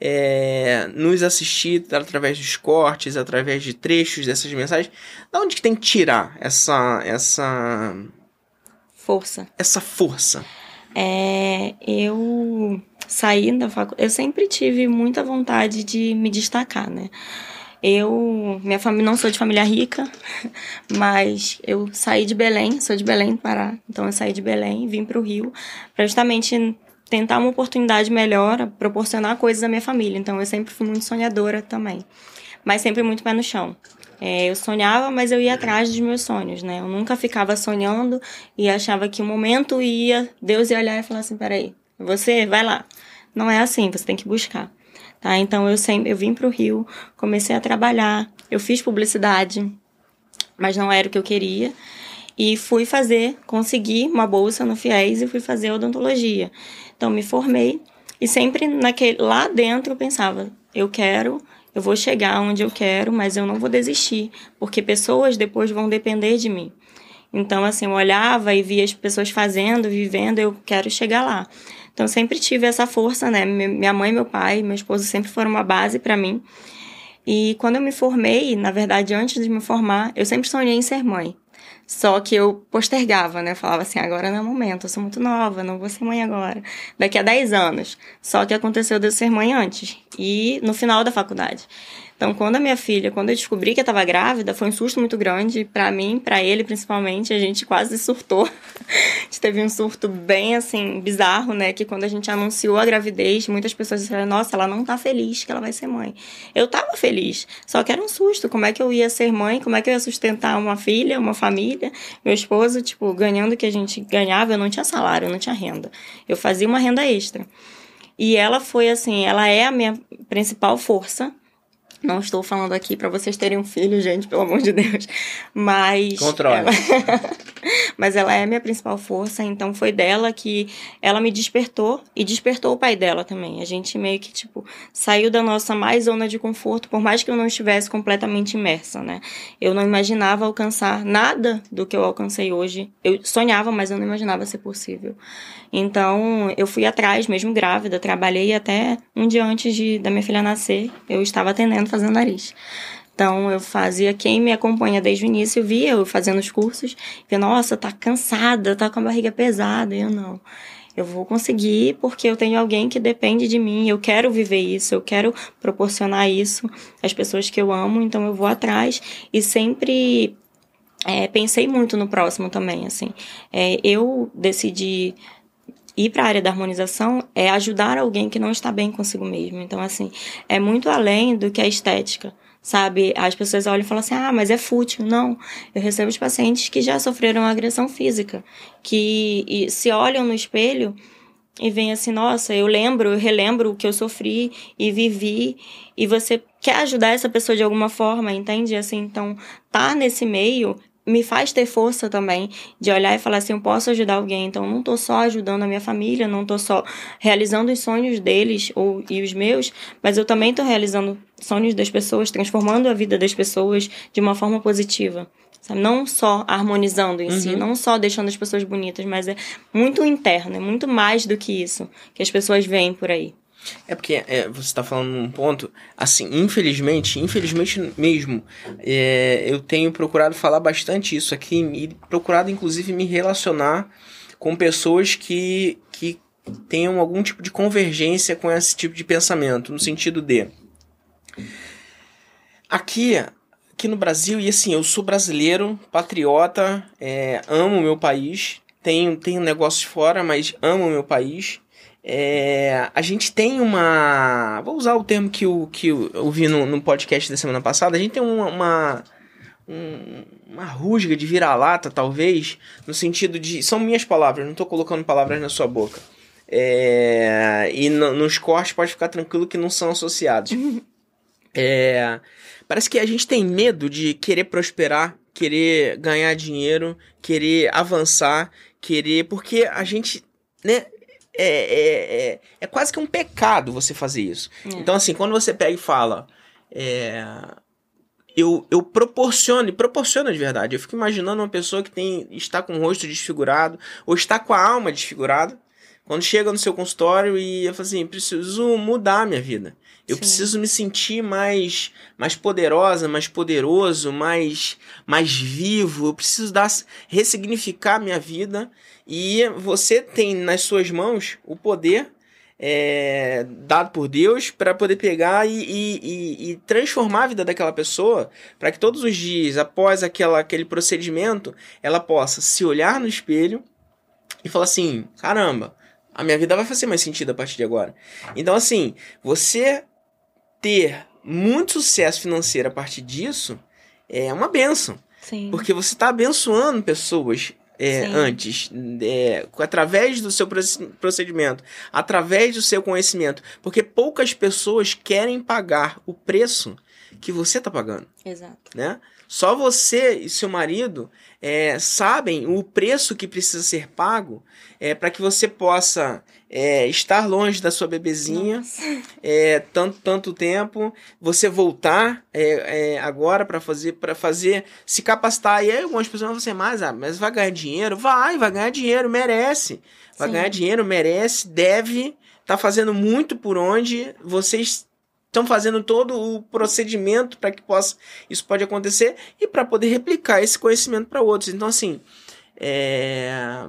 S1: é, nos assistir através dos cortes, através de trechos dessas mensagens. Da onde que tem que tirar essa essa
S2: força?
S1: Essa força.
S2: É, eu saí da faculdade, eu sempre tive muita vontade de me destacar, né? Eu, minha família, não sou de família rica, mas eu saí de Belém, sou de Belém, Pará. Então eu saí de Belém, vim para o Rio, para justamente tentar uma oportunidade melhor, proporcionar coisas à minha família. Então eu sempre fui muito sonhadora também, mas sempre muito pé no chão. É, eu sonhava, mas eu ia atrás dos meus sonhos, né? Eu nunca ficava sonhando e achava que o um momento ia, Deus ia olhar e falar assim, peraí, você vai lá. Não é assim, você tem que buscar. Tá? Então eu sempre eu vim para o Rio, comecei a trabalhar, eu fiz publicidade, mas não era o que eu queria. E fui fazer, consegui uma bolsa no FIES e fui fazer odontologia. Então me formei e sempre naquele lá dentro eu pensava, eu quero, eu vou chegar onde eu quero, mas eu não vou desistir, porque pessoas depois vão depender de mim. Então assim, eu olhava e via as pessoas fazendo, vivendo, eu quero chegar lá. Então, sempre tive essa força, né? Minha mãe, meu pai, meu esposo sempre foram uma base para mim. E quando eu me formei, na verdade, antes de me formar, eu sempre sonhei em ser mãe. Só que eu postergava, né? Eu falava assim, agora não é o momento, eu sou muito nova, não vou ser mãe agora. Daqui a 10 anos. Só que aconteceu de eu ser mãe antes. E no final da faculdade. Então, quando a minha filha, quando eu descobri que eu estava grávida, foi um susto muito grande para mim, para ele principalmente. A gente quase surtou. a gente teve um surto bem assim bizarro, né? Que quando a gente anunciou a gravidez, muitas pessoas disseram: "Nossa, ela não tá feliz que ela vai ser mãe". Eu tava feliz, só que era um susto. Como é que eu ia ser mãe? Como é que eu ia sustentar uma filha, uma família? Meu esposo, tipo, ganhando o que a gente ganhava, eu não tinha salário, eu não tinha renda. Eu fazia uma renda extra. E ela foi assim, ela é a minha principal força não estou falando aqui para vocês terem um filho, gente, pelo amor de Deus. Mas.
S1: Controle. Ela...
S2: mas ela é minha principal força, então foi dela que ela me despertou e despertou o pai dela também. A gente meio que, tipo, saiu da nossa mais zona de conforto, por mais que eu não estivesse completamente imersa, né? Eu não imaginava alcançar nada do que eu alcancei hoje. Eu sonhava, mas eu não imaginava ser possível. Então, eu fui atrás, mesmo grávida, trabalhei até um dia antes de, da minha filha nascer, eu estava atendendo, fazendo nariz. Então eu fazia, quem me acompanha desde o início via eu fazendo os cursos, via, nossa, tá cansada, tá com a barriga pesada. Eu não. Eu vou conseguir porque eu tenho alguém que depende de mim, eu quero viver isso, eu quero proporcionar isso às pessoas que eu amo, então eu vou atrás e sempre é, pensei muito no próximo também, assim. É, eu decidi ir para a área da harmonização é ajudar alguém que não está bem consigo mesmo. Então, assim, é muito além do que a estética sabe? As pessoas olham e falam assim: ah, mas é fútil. Não. Eu recebo os pacientes que já sofreram agressão física, que se olham no espelho e veem assim: nossa, eu lembro, eu relembro o que eu sofri e vivi, e você quer ajudar essa pessoa de alguma forma, entende? Assim, então, tá nesse meio me faz ter força também de olhar e falar assim, eu posso ajudar alguém, então não tô só ajudando a minha família, não tô só realizando os sonhos deles ou e os meus, mas eu também tô realizando sonhos das pessoas, transformando a vida das pessoas de uma forma positiva. Sabe? Não só harmonizando em uhum. si, não só deixando as pessoas bonitas, mas é muito interno, é muito mais do que isso que as pessoas veem por aí.
S1: É porque é, você está falando num ponto, assim, infelizmente, infelizmente mesmo, é, eu tenho procurado falar bastante isso aqui e procurado, inclusive, me relacionar com pessoas que, que tenham algum tipo de convergência com esse tipo de pensamento, no sentido de. Aqui, aqui no Brasil, e assim, eu sou brasileiro, patriota, é, amo o meu país, tenho, tenho negócios fora, mas amo o meu país. É, a gente tem uma. Vou usar o termo que eu, que eu vi no, no podcast da semana passada. A gente tem uma, uma, um, uma rusga de vira-lata, talvez, no sentido de. São minhas palavras, não estou colocando palavras na sua boca. É, e no, nos cortes pode ficar tranquilo que não são associados. É, parece que a gente tem medo de querer prosperar, querer ganhar dinheiro, querer avançar, querer. Porque a gente. Né, é, é, é, é, quase que um pecado você fazer isso. É. Então, assim, quando você pega e fala. É, eu, eu proporciono, e proporciona de verdade. Eu fico imaginando uma pessoa que tem está com o rosto desfigurado, ou está com a alma desfigurada, quando chega no seu consultório e eu falo assim: preciso mudar a minha vida. Eu Sim. preciso me sentir mais, mais poderosa, mais poderoso, mais, mais vivo. Eu preciso dar, ressignificar a minha vida e você tem nas suas mãos o poder é, dado por Deus para poder pegar e, e, e, transformar a vida daquela pessoa para que todos os dias, após aquela, aquele procedimento, ela possa se olhar no espelho e falar assim: caramba, a minha vida vai fazer mais sentido a partir de agora. Então, assim, você ter muito sucesso financeiro a partir disso é uma benção. Sim. Porque você está abençoando pessoas é, antes, é, através do seu procedimento, através do seu conhecimento, porque poucas pessoas querem pagar o preço que você está pagando.
S2: Exato.
S1: Né? Só você e seu marido é, sabem o preço que precisa ser pago é, para que você possa é, estar longe da sua bebezinha é, tanto tanto tempo, você voltar é, é, agora para fazer para fazer se capacitar. E aí algumas pessoas vão dizer mas ah, mas vai ganhar dinheiro, vai, vai ganhar dinheiro, merece, vai Sim. ganhar dinheiro, merece, deve, tá fazendo muito por onde vocês estão fazendo todo o procedimento para que possa isso pode acontecer e para poder replicar esse conhecimento para outros. Então assim, é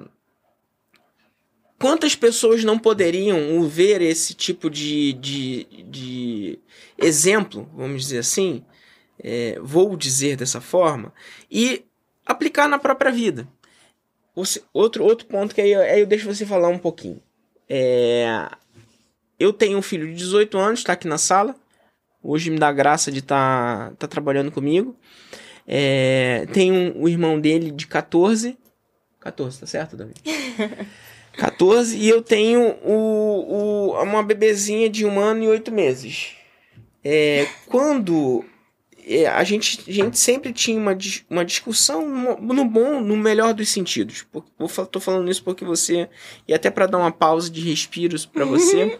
S1: Quantas pessoas não poderiam ver esse tipo de, de, de exemplo, vamos dizer assim, é, vou dizer dessa forma, e aplicar na própria vida? Você, outro, outro ponto que aí, aí eu deixo você falar um pouquinho. É, eu tenho um filho de 18 anos, está aqui na sala. Hoje me dá graça de estar tá, tá trabalhando comigo. É, tem um, o irmão dele de 14. 14, tá certo, Davi? 14 e eu tenho o, o, uma bebezinha de um ano e oito meses. É, quando é, a gente, a gente sempre tinha uma, uma discussão no bom, no melhor dos sentidos. Eu tô falando isso porque você. E até para dar uma pausa de respiros para você.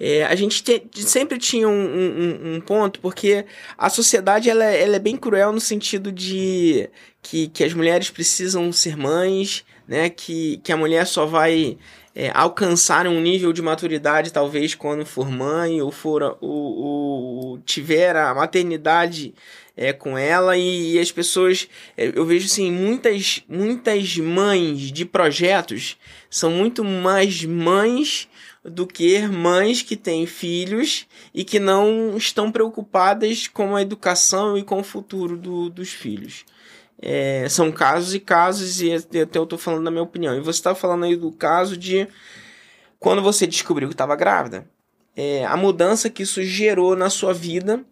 S1: É, a gente te, sempre tinha um, um, um, ponto, porque a sociedade ela, é, ela é bem cruel no sentido de que, que as mulheres precisam ser mães, né? Que, que a mulher só vai é, alcançar um nível de maturidade, talvez quando for mãe ou for o, tiver a maternidade é, com ela e, e as pessoas é, eu vejo assim muitas muitas mães de projetos são muito mais mães do que mães que têm filhos e que não estão preocupadas com a educação e com o futuro do, dos filhos. É, são casos e casos, e até eu tô falando da minha opinião. E você está falando aí do caso de quando você descobriu que estava grávida, é, a mudança que isso gerou na sua vida,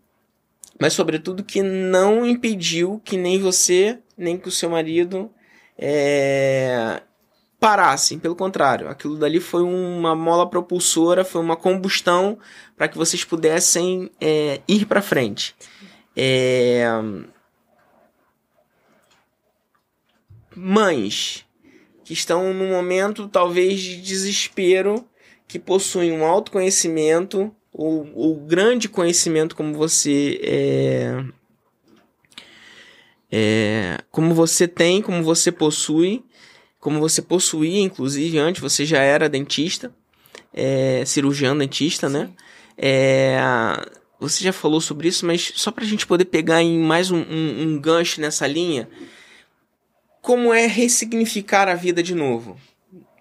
S1: mas sobretudo que não impediu que nem você, nem que o seu marido é, parassem. Pelo contrário, aquilo dali foi uma mola propulsora, foi uma combustão para que vocês pudessem é, ir para frente. É, mães que estão num momento talvez de desespero, que possuem um autoconhecimento ou, ou grande conhecimento como você é, é, como você tem, como você possui, como você possuía, inclusive antes você já era dentista, é, cirurgião dentista, né? É, você já falou sobre isso, mas só para a gente poder pegar em mais um, um, um gancho nessa linha, como é ressignificar a vida de novo,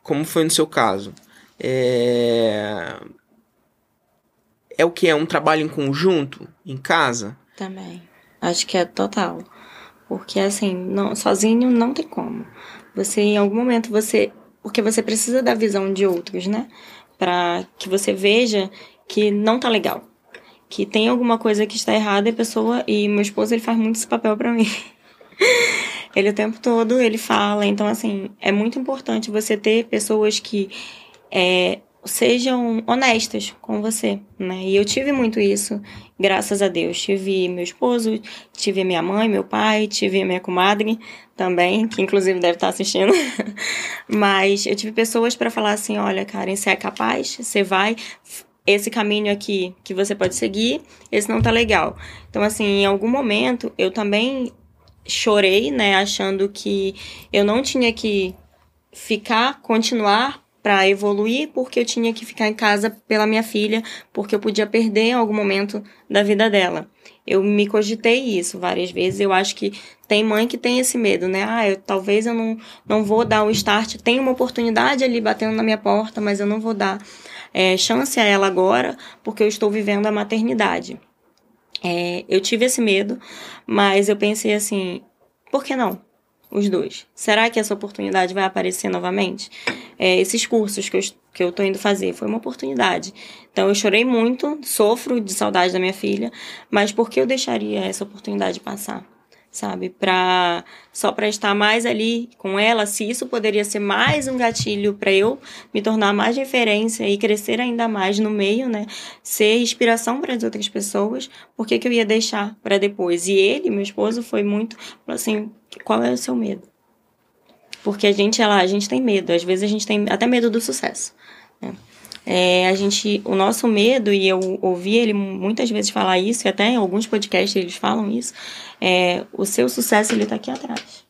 S1: como foi no seu caso. É, é o que é um trabalho em conjunto, em casa?
S2: Também. Acho que é total. Porque assim, não, sozinho não tem como. Você em algum momento você, porque você precisa da visão de outros, né? Para que você veja que não tá legal, que tem alguma coisa que está errada e a pessoa e meu esposo ele faz muito esse papel para mim. Ele o tempo todo ele fala. Então, assim, é muito importante você ter pessoas que é, sejam honestas com você, né? E eu tive muito isso, graças a Deus. Tive meu esposo, tive minha mãe, meu pai, tive minha comadre também, que inclusive deve estar assistindo. Mas eu tive pessoas para falar assim: olha, Karen, você é capaz, você vai. Esse caminho aqui que você pode seguir, esse não tá legal. Então, assim, em algum momento eu também chorei, né, achando que eu não tinha que ficar, continuar para evoluir, porque eu tinha que ficar em casa pela minha filha, porque eu podia perder em algum momento da vida dela. Eu me cogitei isso várias vezes. Eu acho que tem mãe que tem esse medo, né? Ah, eu, talvez eu não, não vou dar o start. Tem uma oportunidade ali batendo na minha porta, mas eu não vou dar é, chance a ela agora, porque eu estou vivendo a maternidade. É, eu tive esse medo, mas eu pensei assim, por que não? Os dois. Será que essa oportunidade vai aparecer novamente? É, esses cursos que eu, que eu tô indo fazer foi uma oportunidade. Então eu chorei muito, sofro de saudade da minha filha, mas por que eu deixaria essa oportunidade passar? Sabe? Pra, só para estar mais ali com ela, se isso poderia ser mais um gatilho para eu me tornar mais referência e crescer ainda mais no meio, né? Ser inspiração para as outras pessoas, por que, que eu ia deixar para depois? E ele, meu esposo, foi muito assim: qual é o seu medo? Porque a gente, ela, a gente tem medo, às vezes a gente tem até medo do sucesso. É, a gente, o nosso medo, e eu ouvi ele muitas vezes falar isso, e até em alguns podcasts eles falam isso, é, o seu sucesso ele tá aqui atrás.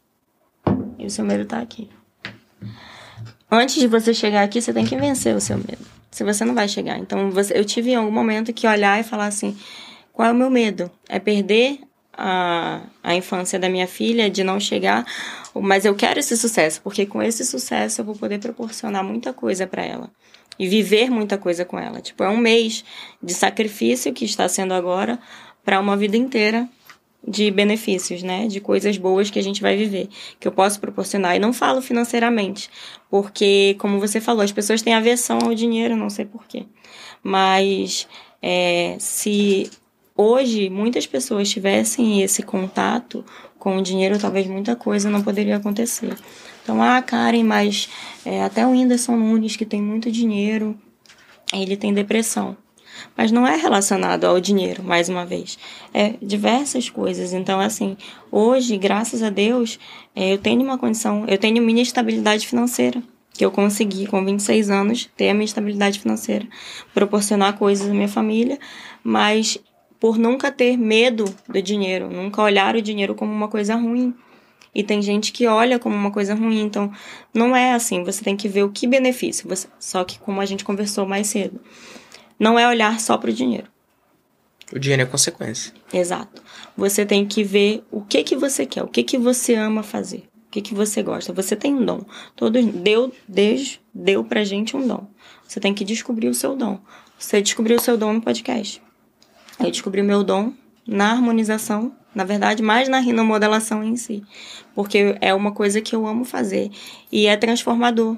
S2: E o seu medo tá aqui. Antes de você chegar aqui, você tem que vencer o seu medo. Se você não vai chegar. Então, você, eu tive em algum momento que olhar e falar assim: qual é o meu medo? É perder a, a infância da minha filha, de não chegar, mas eu quero esse sucesso, porque com esse sucesso eu vou poder proporcionar muita coisa para ela e viver muita coisa com ela. Tipo, é um mês de sacrifício que está sendo agora para uma vida inteira de benefícios, né? De coisas boas que a gente vai viver, que eu posso proporcionar. E não falo financeiramente, porque, como você falou, as pessoas têm aversão ao dinheiro, não sei porquê. Mas é, se hoje muitas pessoas tivessem esse contato com o dinheiro, talvez muita coisa não poderia acontecer. Então, ah, Karen, mas é, até o Whindersson Nunes, que tem muito dinheiro, ele tem depressão. mas não é relacionado ao dinheiro, mais uma vez. É diversas coisas. Então, assim, hoje, graças a Deus, é, eu tenho uma condição, eu tenho minha estabilidade financeira que eu consegui com 26 anos ter a minha estabilidade financeira, proporcionar coisas à minha família, mas por nunca ter medo do dinheiro, nunca olhar o dinheiro como uma coisa ruim. E tem gente que olha como uma coisa ruim, então não é assim, você tem que ver o que benefício, você, só que como a gente conversou mais cedo, não é olhar só para o dinheiro.
S1: O dinheiro é consequência.
S2: Exato. Você tem que ver o que que você quer, o que que você ama fazer, o que que você gosta. Você tem um dom. Todo deu Deus deu pra gente um dom. Você tem que descobrir o seu dom. Você descobriu o seu dom no podcast. Eu descobri o meu dom na harmonização, na verdade, mais na rinomodelação em si, porque é uma coisa que eu amo fazer e é transformador.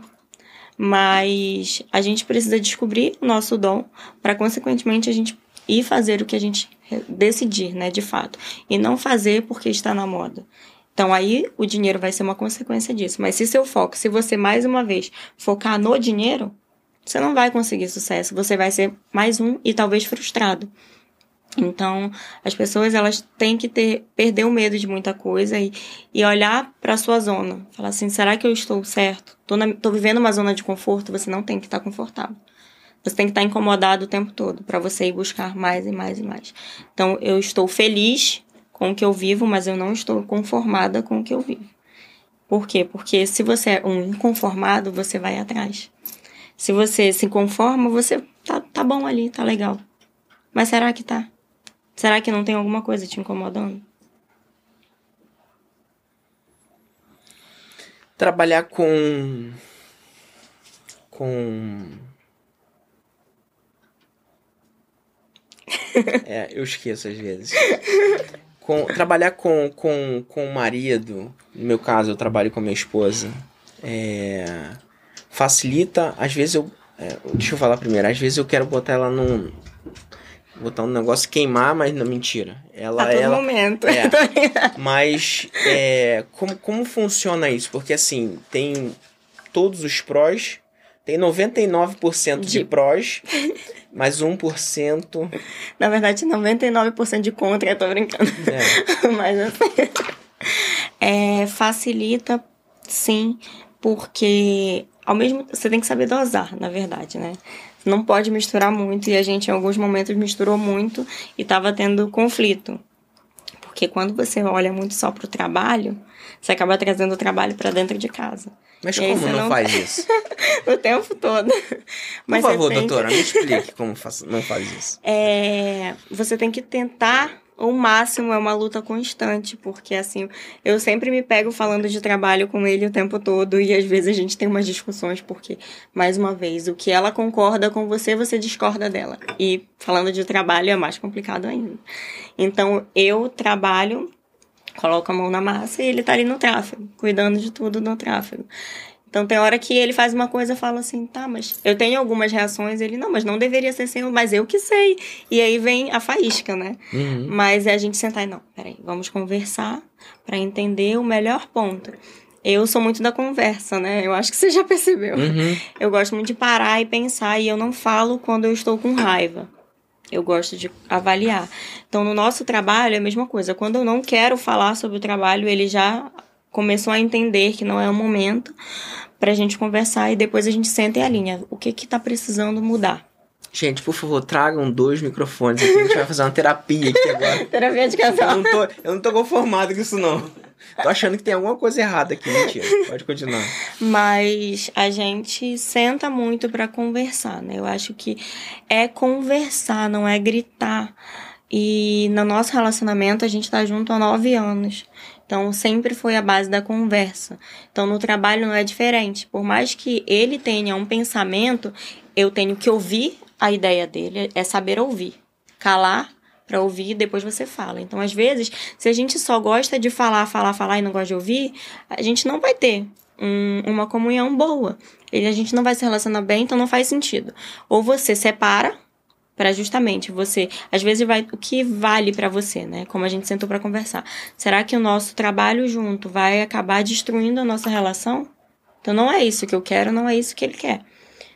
S2: Mas a gente precisa descobrir o nosso dom para consequentemente a gente ir fazer o que a gente decidir, né, de fato, e não fazer porque está na moda. Então aí o dinheiro vai ser uma consequência disso. Mas se seu foco, se você mais uma vez focar no dinheiro, você não vai conseguir sucesso. Você vai ser mais um e talvez frustrado. Então, as pessoas elas têm que ter perder o medo de muita coisa e, e olhar para sua zona. Falar assim, será que eu estou certo? Tô, tô vivendo uma zona de conforto, você não tem que estar tá confortável. Você tem que estar tá incomodado o tempo todo para você ir buscar mais e mais e mais. Então, eu estou feliz com o que eu vivo, mas eu não estou conformada com o que eu vivo. Por quê? Porque se você é um inconformado, você vai atrás. Se você se conforma, você tá, tá bom ali, tá legal. Mas será que tá? Será que não tem alguma coisa te incomodando?
S1: Trabalhar com. com. é, eu esqueço às vezes. Com, trabalhar com, com, com o marido, no meu caso, eu trabalho com a minha esposa, é, facilita. Às vezes eu. É, deixa eu falar primeiro. Às vezes eu quero botar ela num, botar um negócio queimar, mas não, mentira. Ela,
S2: a todo
S1: ela,
S2: momento.
S1: É, mas é, como, como funciona isso? Porque assim, tem todos os prós, tem 99% de, de prós, mas 1%.
S2: Na verdade, 99% de contra, eu tô brincando. É. mas assim, é, facilita, sim, porque ao mesmo você tem que saber dosar, na verdade, né? Não pode misturar muito e a gente em alguns momentos misturou muito e estava tendo conflito. Porque quando você olha muito só para o trabalho, você acaba trazendo o trabalho para dentro de casa.
S1: Mas e como não, não faz isso?
S2: o tempo todo.
S1: Mas Por favor, doutora, que... me explique como não faz isso.
S2: É, você tem que tentar o máximo é uma luta constante, porque assim, eu sempre me pego falando de trabalho com ele o tempo todo e às vezes a gente tem umas discussões porque, mais uma vez, o que ela concorda com você, você discorda dela. E falando de trabalho é mais complicado ainda. Então, eu trabalho, coloco a mão na massa e ele tá ali no tráfego, cuidando de tudo no tráfego. Então tem hora que ele faz uma coisa e fala assim, tá, mas eu tenho algumas reações, ele, não, mas não deveria ser assim, mas eu que sei. E aí vem a faísca, né? Uhum. Mas é a gente sentar e, não, peraí, vamos conversar para entender o melhor ponto. Eu sou muito da conversa, né? Eu acho que você já percebeu. Uhum. Eu gosto muito de parar e pensar, e eu não falo quando eu estou com raiva. Eu gosto de avaliar. Então, no nosso trabalho é a mesma coisa. Quando eu não quero falar sobre o trabalho, ele já começou a entender que não é o momento para a gente conversar e depois a gente senta e alinha o que que tá precisando mudar.
S1: Gente, por favor, tragam dois microfones aqui. A gente vai fazer uma terapia aqui agora.
S2: terapia de casal.
S1: Eu não, tô, eu não tô conformado com isso, não. Tô achando que tem alguma coisa errada aqui. Mentira. Pode continuar.
S2: Mas a gente senta muito para conversar, né? Eu acho que é conversar, não é gritar. E no nosso relacionamento a gente tá junto há nove anos. Então, sempre foi a base da conversa. Então, no trabalho não é diferente. Por mais que ele tenha um pensamento, eu tenho que ouvir a ideia dele, é saber ouvir. Calar para ouvir e depois você fala. Então, às vezes, se a gente só gosta de falar, falar, falar e não gosta de ouvir, a gente não vai ter um, uma comunhão boa. E a gente não vai se relacionar bem, então não faz sentido. Ou você separa para justamente você, às vezes vai o que vale para você, né? Como a gente sentou para conversar. Será que o nosso trabalho junto vai acabar destruindo a nossa relação? Então não é isso que eu quero, não é isso que ele quer.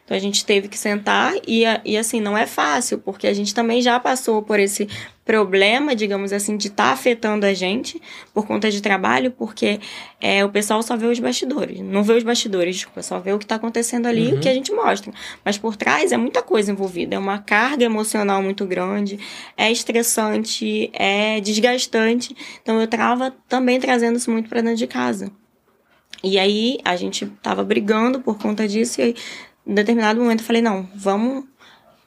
S2: Então a gente teve que sentar e, e assim, não é fácil, porque a gente também já passou por esse problema, digamos assim, de estar tá afetando a gente por conta de trabalho, porque é, o pessoal só vê os bastidores. Não vê os bastidores, desculpa, só vê o que está acontecendo ali uhum. o que a gente mostra. Mas por trás é muita coisa envolvida. É uma carga emocional muito grande, é estressante, é desgastante. Então eu estava também trazendo isso muito para dentro de casa. E aí a gente tava brigando por conta disso, e aí, em determinado momento eu falei: não, vamos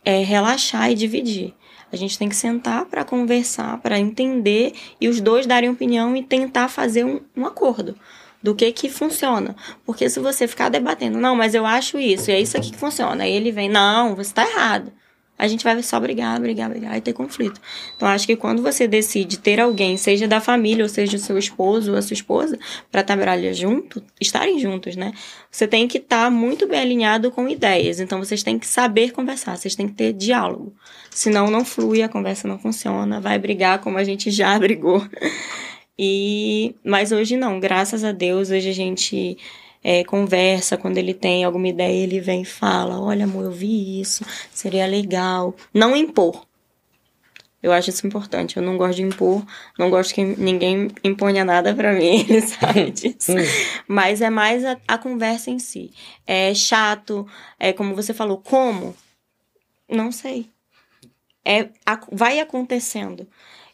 S2: é, relaxar e dividir. A gente tem que sentar para conversar, para entender e os dois darem opinião e tentar fazer um, um acordo do que que funciona. Porque se você ficar debatendo, não, mas eu acho isso, e é isso aqui que funciona, aí ele vem, não, você está errado a gente vai só brigar, brigar, brigar e ter conflito. Então, acho que quando você decide ter alguém, seja da família, ou seja o seu esposo ou a sua esposa, para trabalhar junto, estarem juntos, né? Você tem que estar tá muito bem alinhado com ideias. Então, vocês têm que saber conversar, vocês têm que ter diálogo. Senão, não flui, a conversa não funciona, vai brigar como a gente já brigou. E, mas hoje não, graças a Deus, hoje a gente é, conversa, quando ele tem alguma ideia, ele vem e fala: Olha, amor, eu vi isso, seria legal. Não impor. Eu acho isso importante. Eu não gosto de impor, não gosto que ninguém imponha nada para mim, ele sabe disso. Mas é mais a, a, conversa em si. É chato, é como você falou, como? Não sei. É, a, vai acontecendo.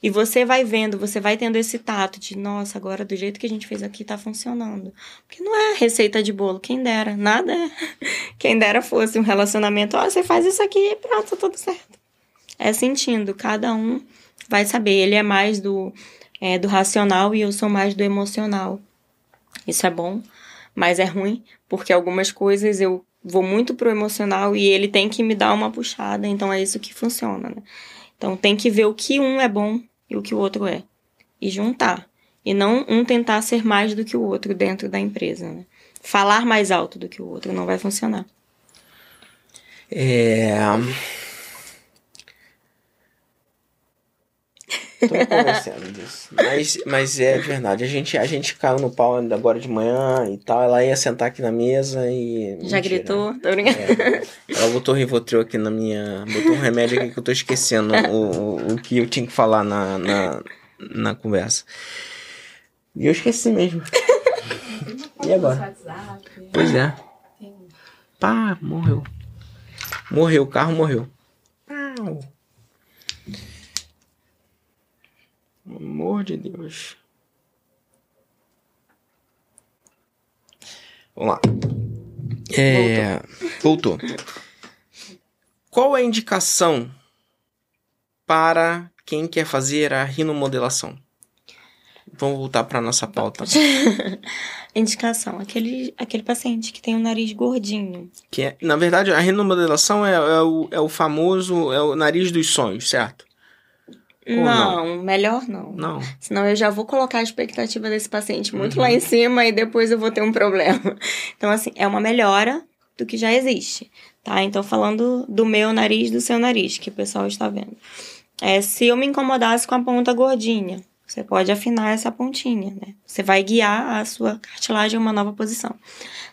S2: E você vai vendo, você vai tendo esse tato de, nossa, agora do jeito que a gente fez aqui tá funcionando. Porque não é receita de bolo, quem dera, nada é. Quem dera fosse um relacionamento, ó, oh, você faz isso aqui e pronto, tá tudo certo. É sentindo, cada um vai saber. Ele é mais do, é, do racional e eu sou mais do emocional. Isso é bom, mas é ruim, porque algumas coisas eu vou muito pro emocional e ele tem que me dar uma puxada, então é isso que funciona, né? Então tem que ver o que um é bom e o que o outro é. E juntar. E não um tentar ser mais do que o outro dentro da empresa. Né? Falar mais alto do que o outro não vai funcionar.
S1: É. Tô me convencendo disso. Mas, mas é verdade. A gente, a gente caiu no pau agora de manhã e tal. Ela ia sentar aqui na mesa e.
S2: Já Mentira. gritou? Tô brincando. É.
S1: Ela botou Rivotril aqui na minha. Botou um remédio aqui que eu tô esquecendo o, o, o que eu tinha que falar na, na, na conversa. E eu esqueci mesmo. e agora? Pois é. Pá, morreu. Morreu, o carro morreu. Pau. Pelo amor de Deus. Vamos lá. É, voltou. voltou. Qual é a indicação para quem quer fazer a rinomodelação? Vamos voltar para nossa pauta.
S2: indicação, aquele, aquele paciente que tem o nariz gordinho.
S1: Que é, na verdade, a rinomodelação é, é, o, é o famoso, é o nariz dos sonhos, certo?
S2: Não, não, melhor não.
S1: Não.
S2: Senão eu já vou colocar a expectativa desse paciente muito uhum. lá em cima e depois eu vou ter um problema. Então, assim, é uma melhora do que já existe, tá? Então, falando do meu nariz, do seu nariz, que o pessoal está vendo. É, se eu me incomodasse com a ponta gordinha, você pode afinar essa pontinha, né? Você vai guiar a sua cartilagem em uma nova posição.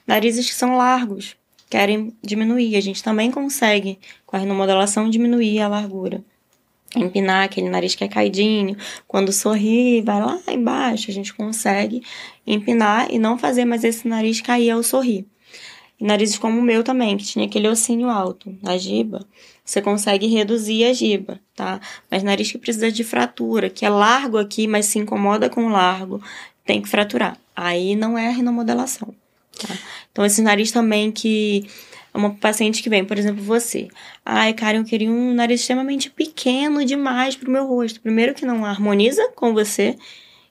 S2: Narizes que são largos, querem diminuir. A gente também consegue, com a renomodelação, diminuir a largura empinar aquele nariz que é caidinho, quando sorri, vai lá embaixo, a gente consegue empinar e não fazer mais esse nariz cair ao sorrir. E narizes como o meu também, que tinha aquele ossinho alto, a giba, você consegue reduzir a giba, tá? Mas nariz que precisa de fratura, que é largo aqui, mas se incomoda com largo, tem que fraturar. Aí não é a renomodelação, tá? Então, esse nariz também que uma paciente que vem, por exemplo, você. Ai, cara, eu queria um nariz extremamente pequeno demais pro meu rosto. Primeiro, que não harmoniza com você.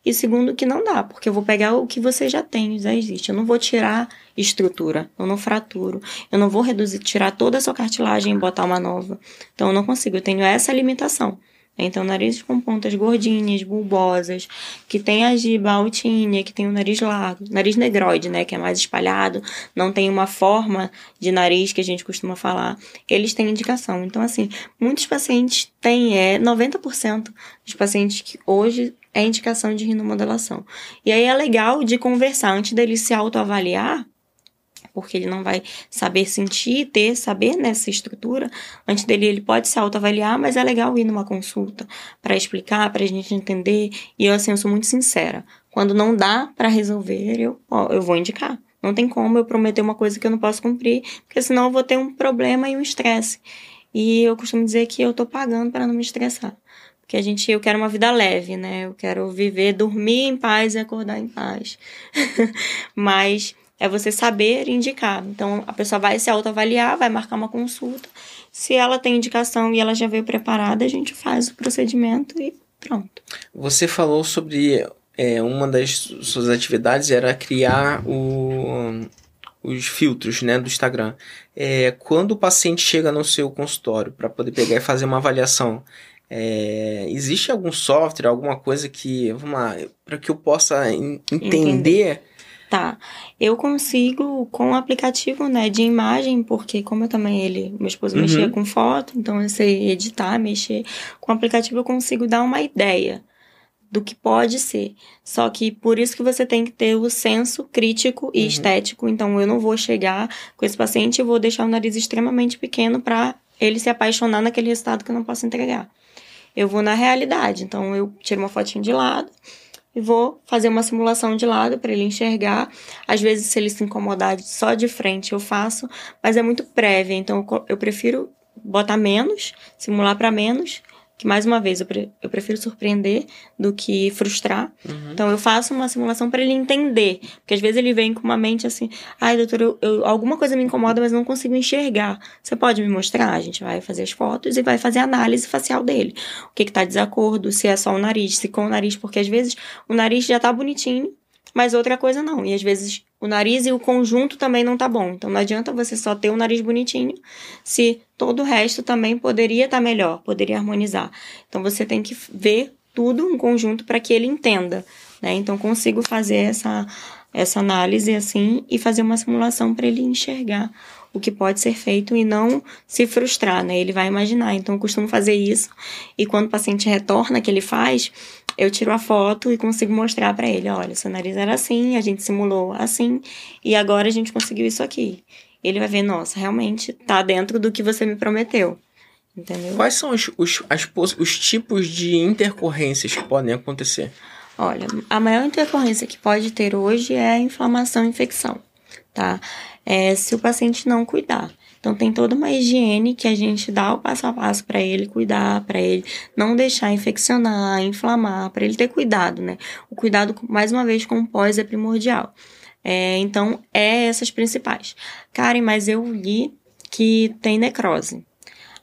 S2: E segundo, que não dá, porque eu vou pegar o que você já tem, já existe. Eu não vou tirar estrutura, eu não fraturo, eu não vou reduzir, tirar toda a sua cartilagem e botar uma nova. Então, eu não consigo, eu tenho essa limitação. Então, narizes com pontas gordinhas, bulbosas, que tem a giba altinha, que tem o nariz largo, nariz negroide, né, que é mais espalhado, não tem uma forma de nariz que a gente costuma falar, eles têm indicação. Então, assim, muitos pacientes têm, é 90% dos pacientes que hoje é indicação de rinomodelação. E aí é legal de conversar antes deles se autoavaliar, porque ele não vai saber sentir, ter, saber nessa estrutura. Antes dele, ele pode se autoavaliar, mas é legal ir numa consulta para explicar, para a gente entender. E eu, assim, eu sou muito sincera. Quando não dá para resolver, eu, ó, eu vou indicar. Não tem como eu prometer uma coisa que eu não posso cumprir, porque senão eu vou ter um problema e um estresse. E eu costumo dizer que eu tô pagando para não me estressar. Porque a gente, eu quero uma vida leve, né? Eu quero viver, dormir em paz e acordar em paz. Mas é você saber indicar. Então, a pessoa vai se autoavaliar, vai marcar uma consulta. Se ela tem indicação e ela já veio preparada, a gente faz o procedimento e pronto.
S1: Você falou sobre é, uma das suas atividades era criar o, os filtros né, do Instagram. É, quando o paciente chega no seu consultório para poder pegar e fazer uma avaliação, é, existe algum software, alguma coisa que, vamos lá, para que eu possa entender, entender
S2: Tá. Eu consigo com o aplicativo, né, de imagem, porque como eu também ele, meu esposo uhum. mexia com foto, então eu sei editar, mexer. Com o aplicativo eu consigo dar uma ideia do que pode ser. Só que por isso que você tem que ter o senso crítico e uhum. estético. Então eu não vou chegar com esse paciente e vou deixar o nariz extremamente pequeno para ele se apaixonar naquele resultado que eu não posso entregar. Eu vou na realidade. Então eu tiro uma fotinho de lado e vou fazer uma simulação de lado para ele enxergar. Às vezes, se ele se incomodar só de frente, eu faço, mas é muito prévia, então eu prefiro botar menos, simular para menos que mais uma vez eu, pre eu prefiro surpreender do que frustrar. Uhum. Então eu faço uma simulação para ele entender, porque às vezes ele vem com uma mente assim: "Ai, doutor, eu, eu, alguma coisa me incomoda, mas não consigo enxergar. Você pode me mostrar?" A gente vai fazer as fotos e vai fazer a análise facial dele. O que que tá desacordo, se é só o nariz, se com o nariz, porque às vezes o nariz já tá bonitinho, mas outra coisa não. E às vezes o nariz e o conjunto também não tá bom. Então não adianta você só ter o nariz bonitinho se todo o resto também poderia estar tá melhor, poderia harmonizar. Então você tem que ver tudo um conjunto para que ele entenda, né? Então consigo fazer essa essa análise assim e fazer uma simulação para ele enxergar o que pode ser feito e não se frustrar, né? Ele vai imaginar. Então eu costumo fazer isso e quando o paciente retorna que ele faz, eu tiro a foto e consigo mostrar para ele, olha, seu nariz era assim, a gente simulou assim, e agora a gente conseguiu isso aqui. Ele vai ver, nossa, realmente tá dentro do que você me prometeu. Entendeu?
S1: Quais são os, os, as, os tipos de intercorrências que podem acontecer?
S2: Olha, a maior intercorrência que pode ter hoje é a inflamação e infecção, tá? É, se o paciente não cuidar. Então tem toda uma higiene que a gente dá o passo a passo para ele cuidar, para ele não deixar infeccionar, inflamar, para ele ter cuidado, né? O cuidado, mais uma vez, com o pós é primordial. É, então, é essas principais. Karen, mas eu li que tem necrose.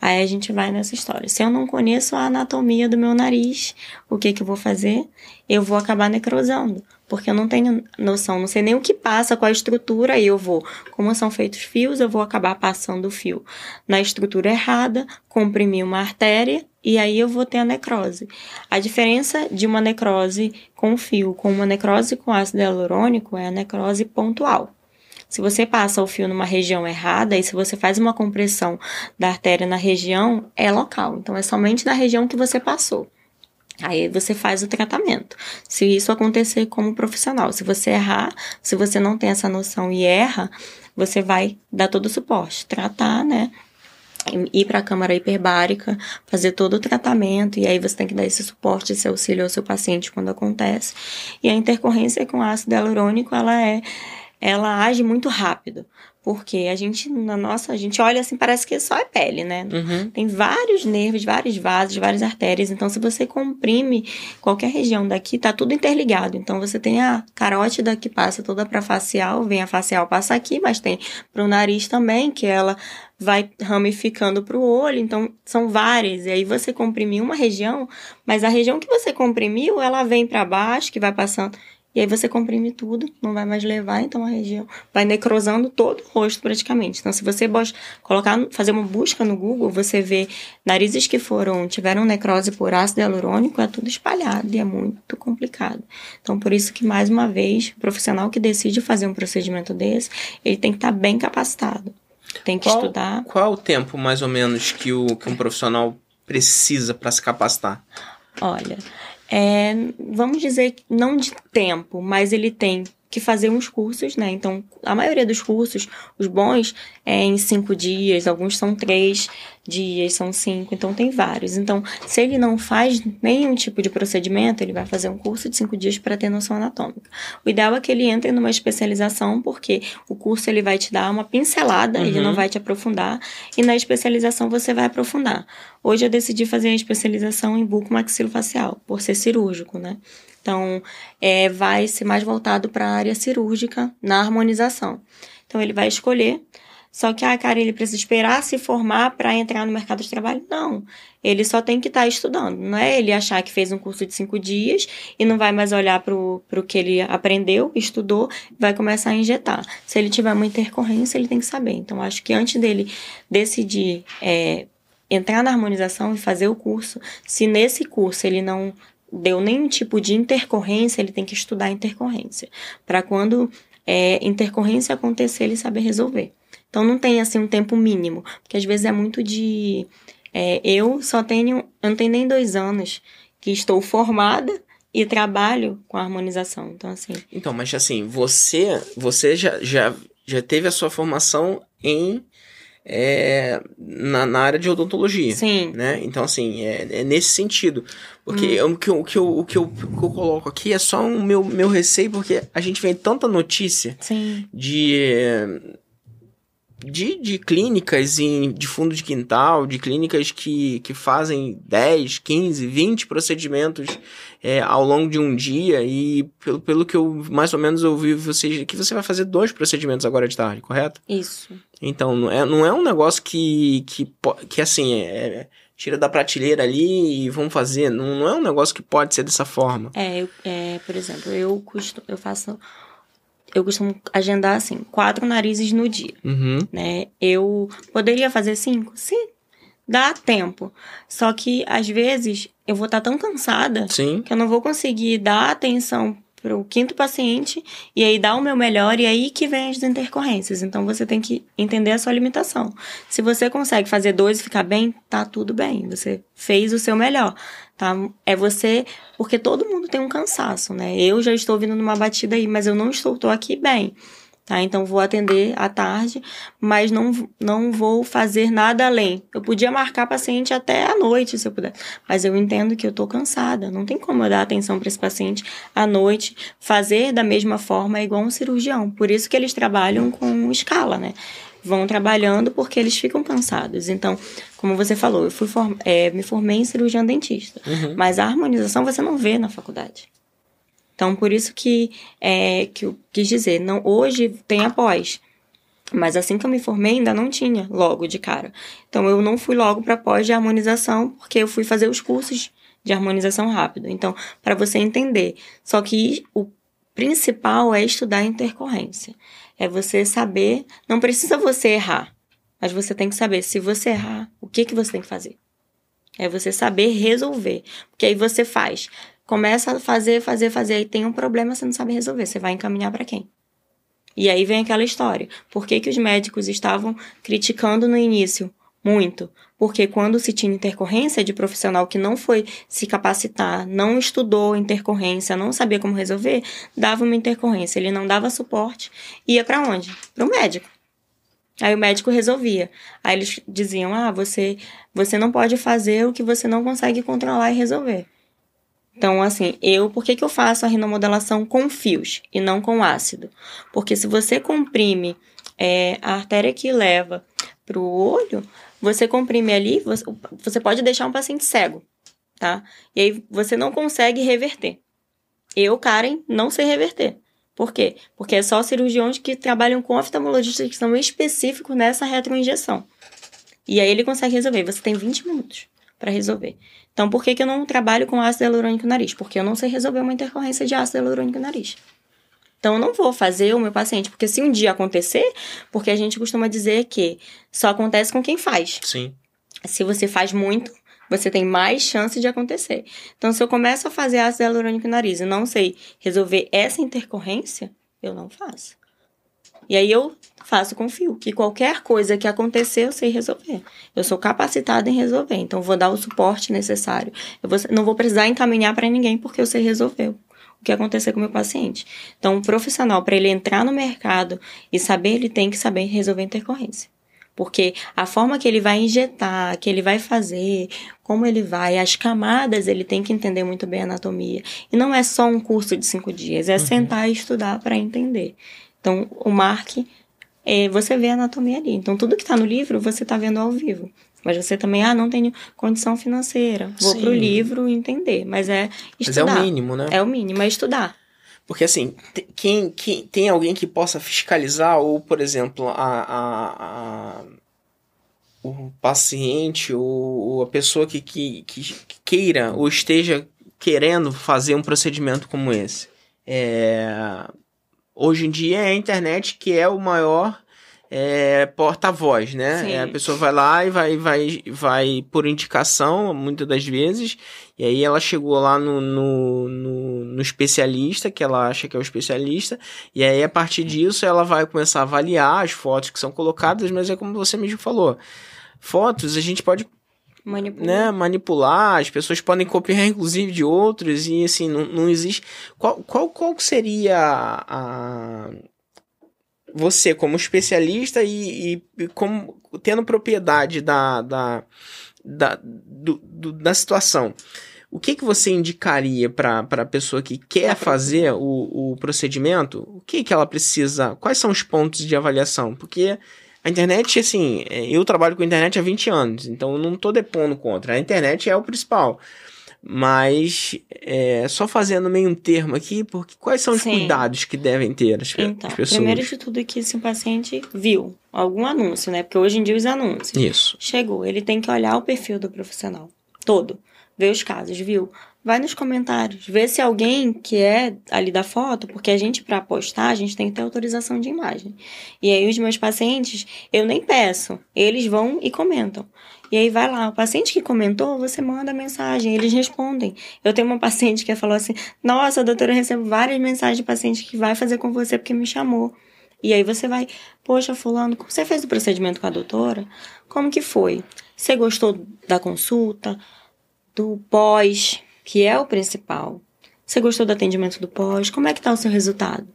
S2: Aí a gente vai nessa história. Se eu não conheço a anatomia do meu nariz, o que que eu vou fazer? Eu vou acabar necrosando porque eu não tenho noção, não sei nem o que passa, qual a estrutura, e eu vou, como são feitos fios, eu vou acabar passando o fio na estrutura errada, comprimir uma artéria, e aí eu vou ter a necrose. A diferença de uma necrose com fio com uma necrose com ácido hialurônico é a necrose pontual. Se você passa o fio numa região errada e se você faz uma compressão da artéria na região, é local. Então é somente na região que você passou. Aí você faz o tratamento. Se isso acontecer como profissional, se você errar, se você não tem essa noção e erra, você vai dar todo o suporte, tratar, né? Ir para a câmara hiperbárica, fazer todo o tratamento, e aí você tem que dar esse suporte, esse auxílio ao seu paciente quando acontece. E a intercorrência com ácido hialurônico, ela é, ela age muito rápido. Porque a gente, na nossa, a gente olha assim, parece que só é pele, né? Uhum. Tem vários nervos, vários vasos, várias artérias. Então, se você comprime qualquer região daqui, tá tudo interligado. Então, você tem a carótida que passa toda para facial, vem a facial passa aqui, mas tem pro nariz também, que ela vai ramificando para o olho, então são várias. E aí você comprimiu uma região, mas a região que você comprimiu, ela vem para baixo, que vai passando. E aí você comprime tudo, não vai mais levar, então a região vai necrosando todo o rosto praticamente. Então, se você colocar, fazer uma busca no Google, você vê narizes que foram, tiveram necrose por ácido hialurônico, é tudo espalhado e é muito complicado. Então, por isso que, mais uma vez, o profissional que decide fazer um procedimento desse, ele tem que estar tá bem capacitado. Tem que
S1: qual,
S2: estudar.
S1: Qual o tempo, mais ou menos, que, o, que um profissional precisa para se capacitar?
S2: Olha, é, vamos dizer, não de tempo, mas ele tem que fazer uns cursos, né? Então, a maioria dos cursos, os bons, é em cinco dias, alguns são três dias, são cinco, então tem vários. Então, se ele não faz nenhum tipo de procedimento, ele vai fazer um curso de cinco dias para ter noção anatômica. O ideal é que ele entre numa especialização, porque o curso ele vai te dar uma pincelada, uhum. ele não vai te aprofundar, e na especialização você vai aprofundar. Hoje eu decidi fazer a especialização em bucomaxilofacial, por ser cirúrgico, né? Então, é, vai ser mais voltado para a área cirúrgica na harmonização. Então, ele vai escolher. Só que, ah, cara, ele precisa esperar se formar para entrar no mercado de trabalho? Não. Ele só tem que estar tá estudando. Não é ele achar que fez um curso de cinco dias e não vai mais olhar para o que ele aprendeu, estudou, vai começar a injetar. Se ele tiver uma intercorrência, ele tem que saber. Então, acho que antes dele decidir é, entrar na harmonização e fazer o curso, se nesse curso ele não deu nenhum tipo de intercorrência, ele tem que estudar intercorrência. Para quando é, intercorrência acontecer, ele saber resolver. Então não tem assim um tempo mínimo, porque às vezes é muito de. É, eu só tenho. Eu não tenho nem dois anos que estou formada e trabalho com a harmonização. Então, assim.
S1: Então, mas assim, você, você já, já, já teve a sua formação em é, na, na, área de odontologia.
S2: Sim.
S1: Né? Então, assim, é, é nesse sentido. Porque hum. o, que, eu, o, que eu, o, que eu, o que eu coloco aqui é só um meu, meu receio, porque a gente vê tanta notícia
S2: Sim.
S1: de de, de clínicas em, de fundo de quintal, de clínicas que, que fazem 10, 15, 20 procedimentos é, ao longo de um dia e pelo, pelo que eu mais ou menos ouvi você que você vai fazer dois procedimentos agora de tarde, correto?
S2: Isso.
S1: Então, não é, não é um negócio que, que, que assim, é, é, tira da prateleira ali e vamos fazer. Não, não é um negócio que pode ser dessa forma.
S2: É, eu, é por exemplo, eu, custo, eu faço eu costumo agendar assim, quatro narizes no dia,
S1: uhum.
S2: né? Eu poderia fazer cinco? Sim, dá tempo. Só que às vezes eu vou estar tá tão cansada
S1: Sim.
S2: que eu não vou conseguir dar atenção para o quinto paciente e aí dar o meu melhor e aí que vem as intercorrências. Então você tem que entender a sua limitação. Se você consegue fazer dois e ficar bem, tá tudo bem. Você fez o seu melhor tá? É você, porque todo mundo tem um cansaço, né? Eu já estou vindo numa batida aí, mas eu não estou, estou aqui bem, tá? Então vou atender à tarde, mas não, não vou fazer nada além. Eu podia marcar paciente até à noite, se eu puder, mas eu entendo que eu estou cansada, não tem como eu dar atenção para esse paciente à noite, fazer da mesma forma é igual um cirurgião. Por isso que eles trabalham com escala, né? vão trabalhando porque eles ficam cansados. Então, como você falou, eu fui form é, me formei em cirurgião dentista, uhum. mas a harmonização você não vê na faculdade. Então, por isso que, é, que eu quis dizer, não, hoje tem após. Mas assim que eu me formei, ainda não tinha logo de cara. Então, eu não fui logo para pós de harmonização, porque eu fui fazer os cursos de harmonização rápido. Então, para você entender. Só que o principal é estudar intercorrência. É você saber, não precisa você errar, mas você tem que saber se você errar, o que que você tem que fazer. É você saber resolver, porque aí você faz, começa a fazer, fazer, fazer, aí tem um problema, você não sabe resolver, você vai encaminhar para quem? E aí vem aquela história. Por que, que os médicos estavam criticando no início? Muito. Porque quando se tinha intercorrência de profissional que não foi se capacitar, não estudou intercorrência, não sabia como resolver, dava uma intercorrência. Ele não dava suporte, ia para onde? Para o médico. Aí o médico resolvia. Aí eles diziam: "Ah, você você não pode fazer o que você não consegue controlar e resolver". Então, assim, eu, por que, que eu faço a rinomodelação com fios e não com ácido? Porque se você comprime é, a artéria que leva para o olho, você comprime ali, você, você pode deixar um paciente cego, tá? E aí você não consegue reverter. Eu, Karen, não sei reverter. Por quê? Porque é só cirurgiões que trabalham com oftalmologistas que são específicos nessa retroinjeção. E aí ele consegue resolver. Você tem 20 minutos para resolver. Então, por que, que eu não trabalho com ácido hialurônico no nariz? Porque eu não sei resolver uma intercorrência de ácido hialurônico no nariz. Então, eu não vou fazer o meu paciente, porque se um dia acontecer, porque a gente costuma dizer que só acontece com quem faz.
S1: Sim.
S2: Se você faz muito, você tem mais chance de acontecer. Então, se eu começo a fazer ácido hialurônico no nariz e não sei resolver essa intercorrência, eu não faço. E aí eu faço com fio, que qualquer coisa que acontecer eu sei resolver. Eu sou capacitada em resolver, então vou dar o suporte necessário. Eu vou, não vou precisar encaminhar para ninguém porque eu sei resolver o que acontecer com o meu paciente. Então, o profissional, para ele entrar no mercado e saber, ele tem que saber resolver intercorrência. Porque a forma que ele vai injetar, que ele vai fazer, como ele vai, as camadas, ele tem que entender muito bem a anatomia. E não é só um curso de cinco dias, é uhum. sentar e estudar para entender. Então, o Mark, é, você vê a anatomia ali. Então, tudo que está no livro, você está vendo ao vivo. Mas você também, ah, não tenho condição financeira. Vou Sim. pro livro entender. Mas é estudar. Mas
S1: é o mínimo, né?
S2: É o mínimo, é estudar.
S1: Porque assim, quem, quem tem alguém que possa fiscalizar, ou, por exemplo, a, a, a o paciente ou, ou, a pessoa que, que, que queira ou esteja querendo fazer um procedimento como esse. É, hoje em dia é a internet que é o maior é, porta-voz, né? É, a pessoa vai lá e vai, vai, vai por indicação, muitas das vezes, e aí ela chegou lá no, no, no, no, especialista, que ela acha que é o especialista, e aí a partir disso ela vai começar a avaliar as fotos que são colocadas, mas é como você mesmo falou, fotos a gente pode manipular, né, manipular as pessoas podem copiar inclusive de outros, e assim, não, não existe... Qual, qual, qual seria a você como especialista e, e, como tendo propriedade da, da, da, do, do, da situação, o que, que você indicaria para a pessoa que quer fazer o, o procedimento? O que, que ela precisa? Quais são os pontos de avaliação? Porque a internet, assim, é, eu trabalho com a internet há 20 anos, então eu não estou depondo contra. A internet é o principal. Mas é, só fazendo meio um termo aqui, porque quais são os Sim. cuidados que devem ter as, então, as pessoas?
S2: Primeiro de tudo é que se o paciente viu algum anúncio, né? Porque hoje em dia os anúncios.
S1: Isso.
S2: Chegou, ele tem que olhar o perfil do profissional todo, ver os casos, viu? Vai nos comentários, vê se alguém que é ali da foto, porque a gente para postar, a gente tem que ter autorização de imagem. E aí os meus pacientes, eu nem peço, eles vão e comentam. E aí vai lá, o paciente que comentou, você manda mensagem, eles respondem. Eu tenho uma paciente que falou assim: Nossa, doutora, eu recebo várias mensagens de paciente que vai fazer com você porque me chamou. E aí você vai, poxa, fulano, você fez o procedimento com a doutora? Como que foi? Você gostou da consulta, do pós, que é o principal? Você gostou do atendimento do pós? Como é que tá o seu resultado?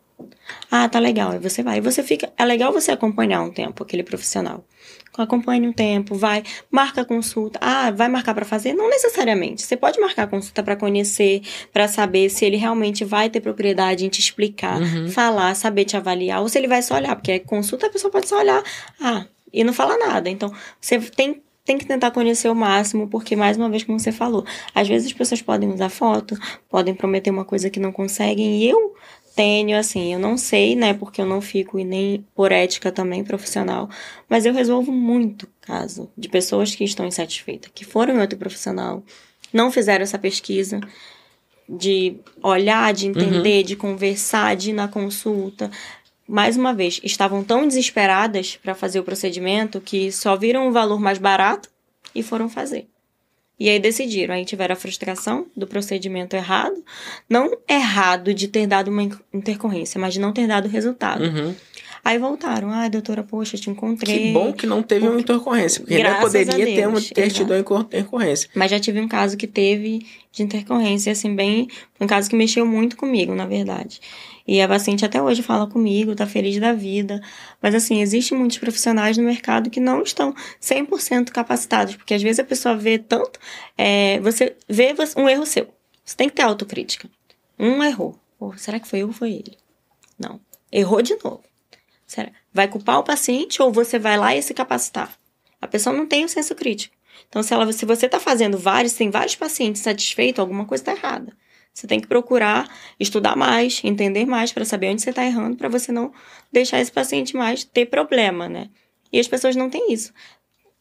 S2: Ah, tá legal. Aí você vai. E você fica. É legal você acompanhar um tempo aquele profissional. Acompanhe um tempo, vai, marca a consulta. Ah, vai marcar para fazer? Não necessariamente. Você pode marcar a consulta para conhecer, para saber se ele realmente vai ter propriedade em te explicar, uhum. falar, saber te avaliar, ou se ele vai só olhar, porque consulta a pessoa pode só olhar, ah, e não falar nada. Então, você tem tem que tentar conhecer o máximo, porque, mais uma vez, como você falou, às vezes as pessoas podem usar foto, podem prometer uma coisa que não conseguem, e eu tenho, assim, eu não sei, né, porque eu não fico e nem por ética também profissional, mas eu resolvo muito caso de pessoas que estão insatisfeitas, que foram em outro profissional, não fizeram essa pesquisa de olhar, de entender, uhum. de conversar, de ir na consulta. Mais uma vez, estavam tão desesperadas para fazer o procedimento que só viram o valor mais barato e foram fazer. E aí decidiram. Aí tiveram a frustração do procedimento errado. Não errado de ter dado uma intercorrência, mas de não ter dado resultado.
S1: Uhum.
S2: Aí voltaram. Ai, doutora, poxa, te encontrei.
S1: Que bom que não teve porque... uma intercorrência, porque ainda poderia ter, uma, ter tido uma intercorrência.
S2: Mas já tive um caso que teve de intercorrência, assim, bem. Um caso que mexeu muito comigo, na verdade. E a paciente até hoje fala comigo, tá feliz da vida. Mas assim, existem muitos profissionais no mercado que não estão 100% capacitados, porque às vezes a pessoa vê tanto, é, você vê um erro seu. Você tem que ter autocrítica. Um errou. Pô, será que foi eu ou foi ele? Não. Errou de novo. Será? Vai culpar o paciente ou você vai lá e se capacitar? A pessoa não tem o senso crítico. Então, se, ela, se você está fazendo vários, tem vários pacientes satisfeitos, alguma coisa está errada. Você tem que procurar estudar mais, entender mais para saber onde você está errando, para você não deixar esse paciente mais ter problema, né? E as pessoas não têm isso.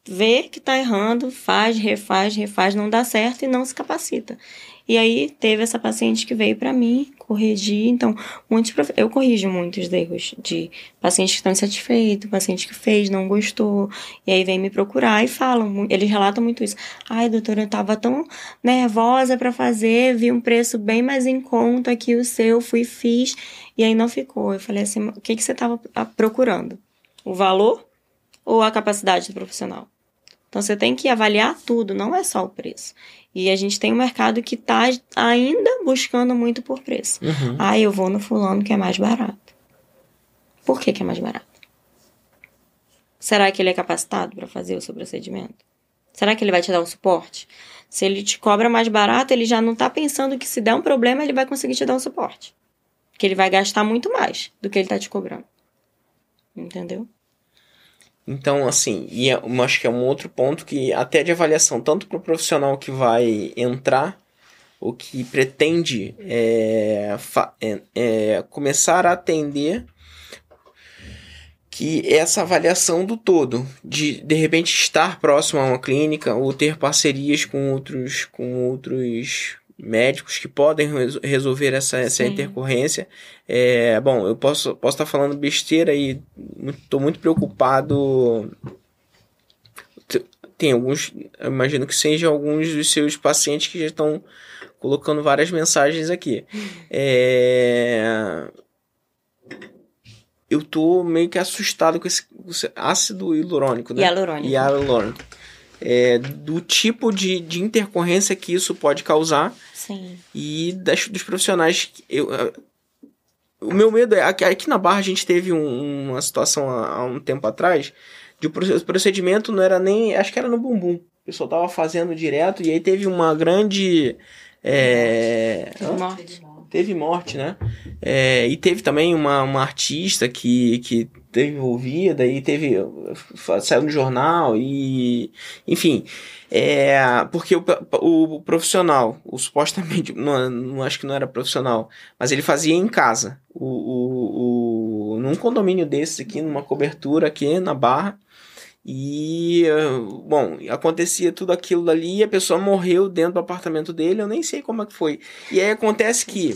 S2: Vê que está errando, faz, refaz, refaz, não dá certo e não se capacita. E aí teve essa paciente que veio para mim corrigir. Então, muitos prof... eu corrijo muitos erros de pacientes que estão insatisfeitos, paciente que fez, não gostou, e aí vem me procurar e falam, eles relatam muito isso. Ai, doutora, eu tava tão nervosa para fazer, vi um preço bem mais em conta que o seu, fui fiz, e aí não ficou. Eu falei assim, o que que você tava procurando? O valor ou a capacidade do profissional? Então você tem que avaliar tudo, não é só o preço. E a gente tem um mercado que está ainda buscando muito por preço.
S1: Uhum.
S2: Ah, eu vou no fulano que é mais barato. Por que, que é mais barato? Será que ele é capacitado para fazer o seu procedimento? Será que ele vai te dar um suporte? Se ele te cobra mais barato, ele já não está pensando que se der um problema, ele vai conseguir te dar um suporte. Que ele vai gastar muito mais do que ele está te cobrando. Entendeu?
S1: Então, assim, e é, eu acho que é um outro ponto que até de avaliação, tanto para o profissional que vai entrar, ou que pretende é, é, é, começar a atender, que essa avaliação do todo, de de repente estar próximo a uma clínica ou ter parcerias com outros, com outros médicos que podem resolver essa, essa intercorrência. É, bom, eu posso posso estar falando besteira e estou muito preocupado. Tem alguns, imagino que sejam alguns dos seus pacientes que já estão colocando várias mensagens aqui. É, eu tô meio que assustado com esse, com esse ácido hialurônico, né?
S2: Hialurônico.
S1: Hialurônico. É, do tipo de, de intercorrência que isso pode causar
S2: Sim.
S1: e das, dos profissionais. Que eu, o meu medo é. Aqui, aqui na Barra a gente teve um, uma situação há, há, um tempo atrás de o procedimento não era nem. Acho que era no bumbum. O pessoal tava fazendo direto e aí teve uma grande. É,
S2: morte.
S1: Teve morte, né? É, e teve também uma, uma artista que, que teve envolvida e teve. saiu no jornal e. Enfim. É, porque o, o profissional, o supostamente, não, não acho que não era profissional, mas ele fazia em casa. O, o, o, num condomínio desses aqui, numa cobertura aqui na Barra. E, bom, acontecia tudo aquilo ali e a pessoa morreu dentro do apartamento dele, eu nem sei como é que foi. E aí acontece que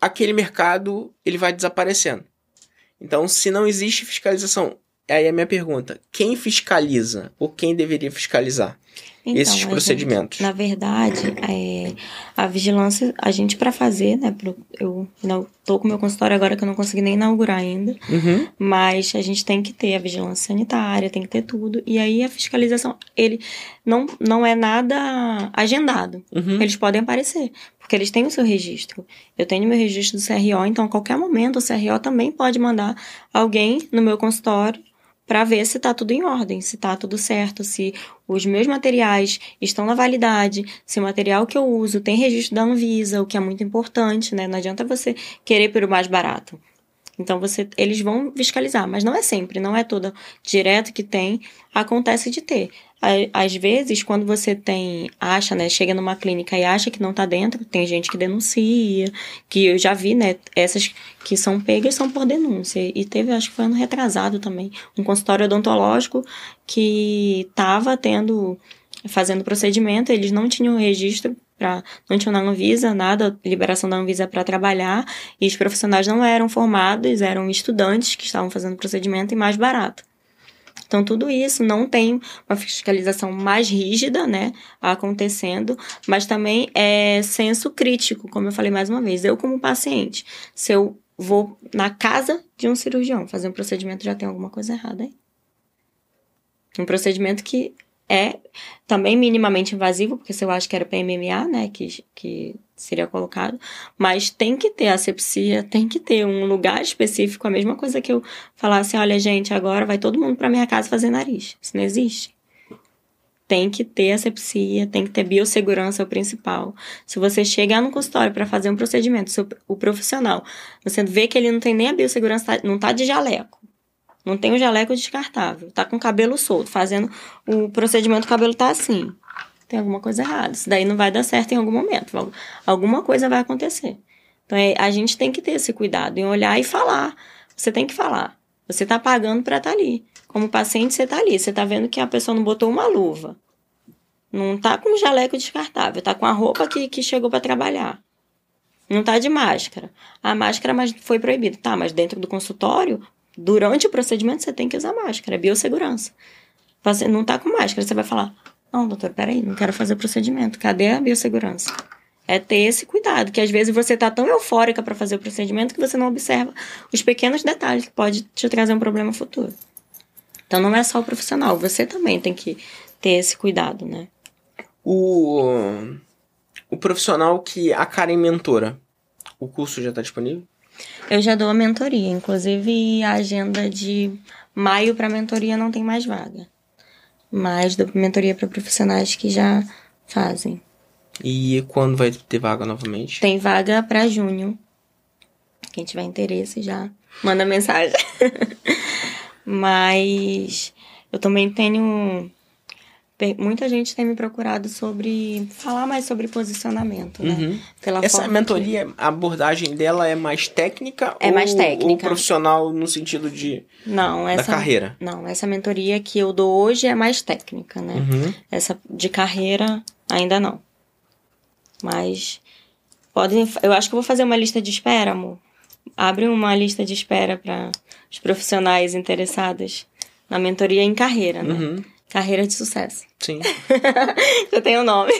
S1: aquele mercado ele vai desaparecendo. Então, se não existe fiscalização, aí é a minha pergunta: quem fiscaliza ou quem deveria fiscalizar?
S2: Então,
S1: esses procedimentos?
S2: Gente, na verdade, é, a vigilância, a gente para fazer, né? Pro, eu não tô com meu consultório agora que eu não consegui nem inaugurar ainda,
S1: uhum.
S2: mas a gente tem que ter a vigilância sanitária, tem que ter tudo. E aí a fiscalização, ele não, não é nada agendado.
S1: Uhum.
S2: Eles podem aparecer, porque eles têm o seu registro. Eu tenho meu registro do CRO, então a qualquer momento o CRO também pode mandar alguém no meu consultório para ver se está tudo em ordem, se está tudo certo, se os meus materiais estão na validade, se o material que eu uso tem registro da Anvisa, o que é muito importante, né? Não adianta você querer pelo mais barato. Então você, eles vão fiscalizar, mas não é sempre, não é toda direto que tem, acontece de ter. Às vezes, quando você tem, acha, né, chega numa clínica e acha que não tá dentro, tem gente que denuncia, que eu já vi, né, essas que são pegas são por denúncia. E teve, acho que foi ano retrasado também, um consultório odontológico que tava tendo, fazendo procedimento, eles não tinham registro Pra, não tinham na Anvisa nada, liberação da Anvisa para trabalhar, e os profissionais não eram formados, eram estudantes que estavam fazendo procedimento e mais barato. Então, tudo isso não tem uma fiscalização mais rígida, né, acontecendo, mas também é senso crítico, como eu falei mais uma vez. Eu, como paciente, se eu vou na casa de um cirurgião fazer um procedimento, já tem alguma coisa errada aí. Um procedimento que é também minimamente invasivo, porque se eu acho que era PMMA, né, que, que seria colocado, mas tem que ter asepsia, tem que ter um lugar específico, a mesma coisa que eu falasse, olha gente, agora vai todo mundo para minha casa fazer nariz. Isso não existe. Tem que ter asepsia, tem que ter biossegurança, é o principal. Se você chegar no consultório para fazer um procedimento, o profissional, você vê que ele não tem nem a biossegurança, tá, não tá de jaleco. Não tem o um jaleco descartável, tá com o cabelo solto, fazendo o procedimento, o cabelo tá assim tem alguma coisa errada. Isso daí não vai dar certo em algum momento. Alguma coisa vai acontecer. Então, é, a gente tem que ter esse cuidado em olhar e falar. Você tem que falar. Você está pagando para estar tá ali. Como paciente, você está ali. Você está vendo que a pessoa não botou uma luva. Não está com jaleco descartável. Está com a roupa que, que chegou para trabalhar. Não está de máscara. A máscara mas foi proibida. Tá, mas dentro do consultório, durante o procedimento, você tem que usar máscara. É biossegurança. Você não está com máscara. Você vai falar, não, doutor, peraí, não quero fazer o procedimento. Cadê a biossegurança? É ter esse cuidado, que às vezes você tá tão eufórica para fazer o procedimento que você não observa os pequenos detalhes que pode te trazer um problema futuro. Então não é só o profissional, você também tem que ter esse cuidado, né?
S1: O, o profissional que a Karen mentora, o curso já está disponível?
S2: Eu já dou a mentoria, inclusive a agenda de maio para mentoria não tem mais vaga. Mas dou mentoria para profissionais que já fazem.
S1: E quando vai ter vaga novamente?
S2: Tem vaga para junho. Quem tiver interesse já manda mensagem. Mas eu também tenho muita gente tem me procurado sobre falar mais sobre posicionamento, né?
S1: Uhum. Pela Essa mentoria, que... a abordagem dela é mais técnica
S2: é ou, mais técnica. ou
S1: profissional no sentido de
S2: não essa
S1: da carreira?
S2: Não, essa mentoria que eu dou hoje é mais técnica, né? Uhum. Essa de carreira ainda não. Mas podem, eu acho que eu vou fazer uma lista de espera, amor. Abre uma lista de espera para os profissionais interessados na mentoria em carreira, né? Uhum. Carreira de sucesso.
S1: Sim.
S2: Já tem o um nome.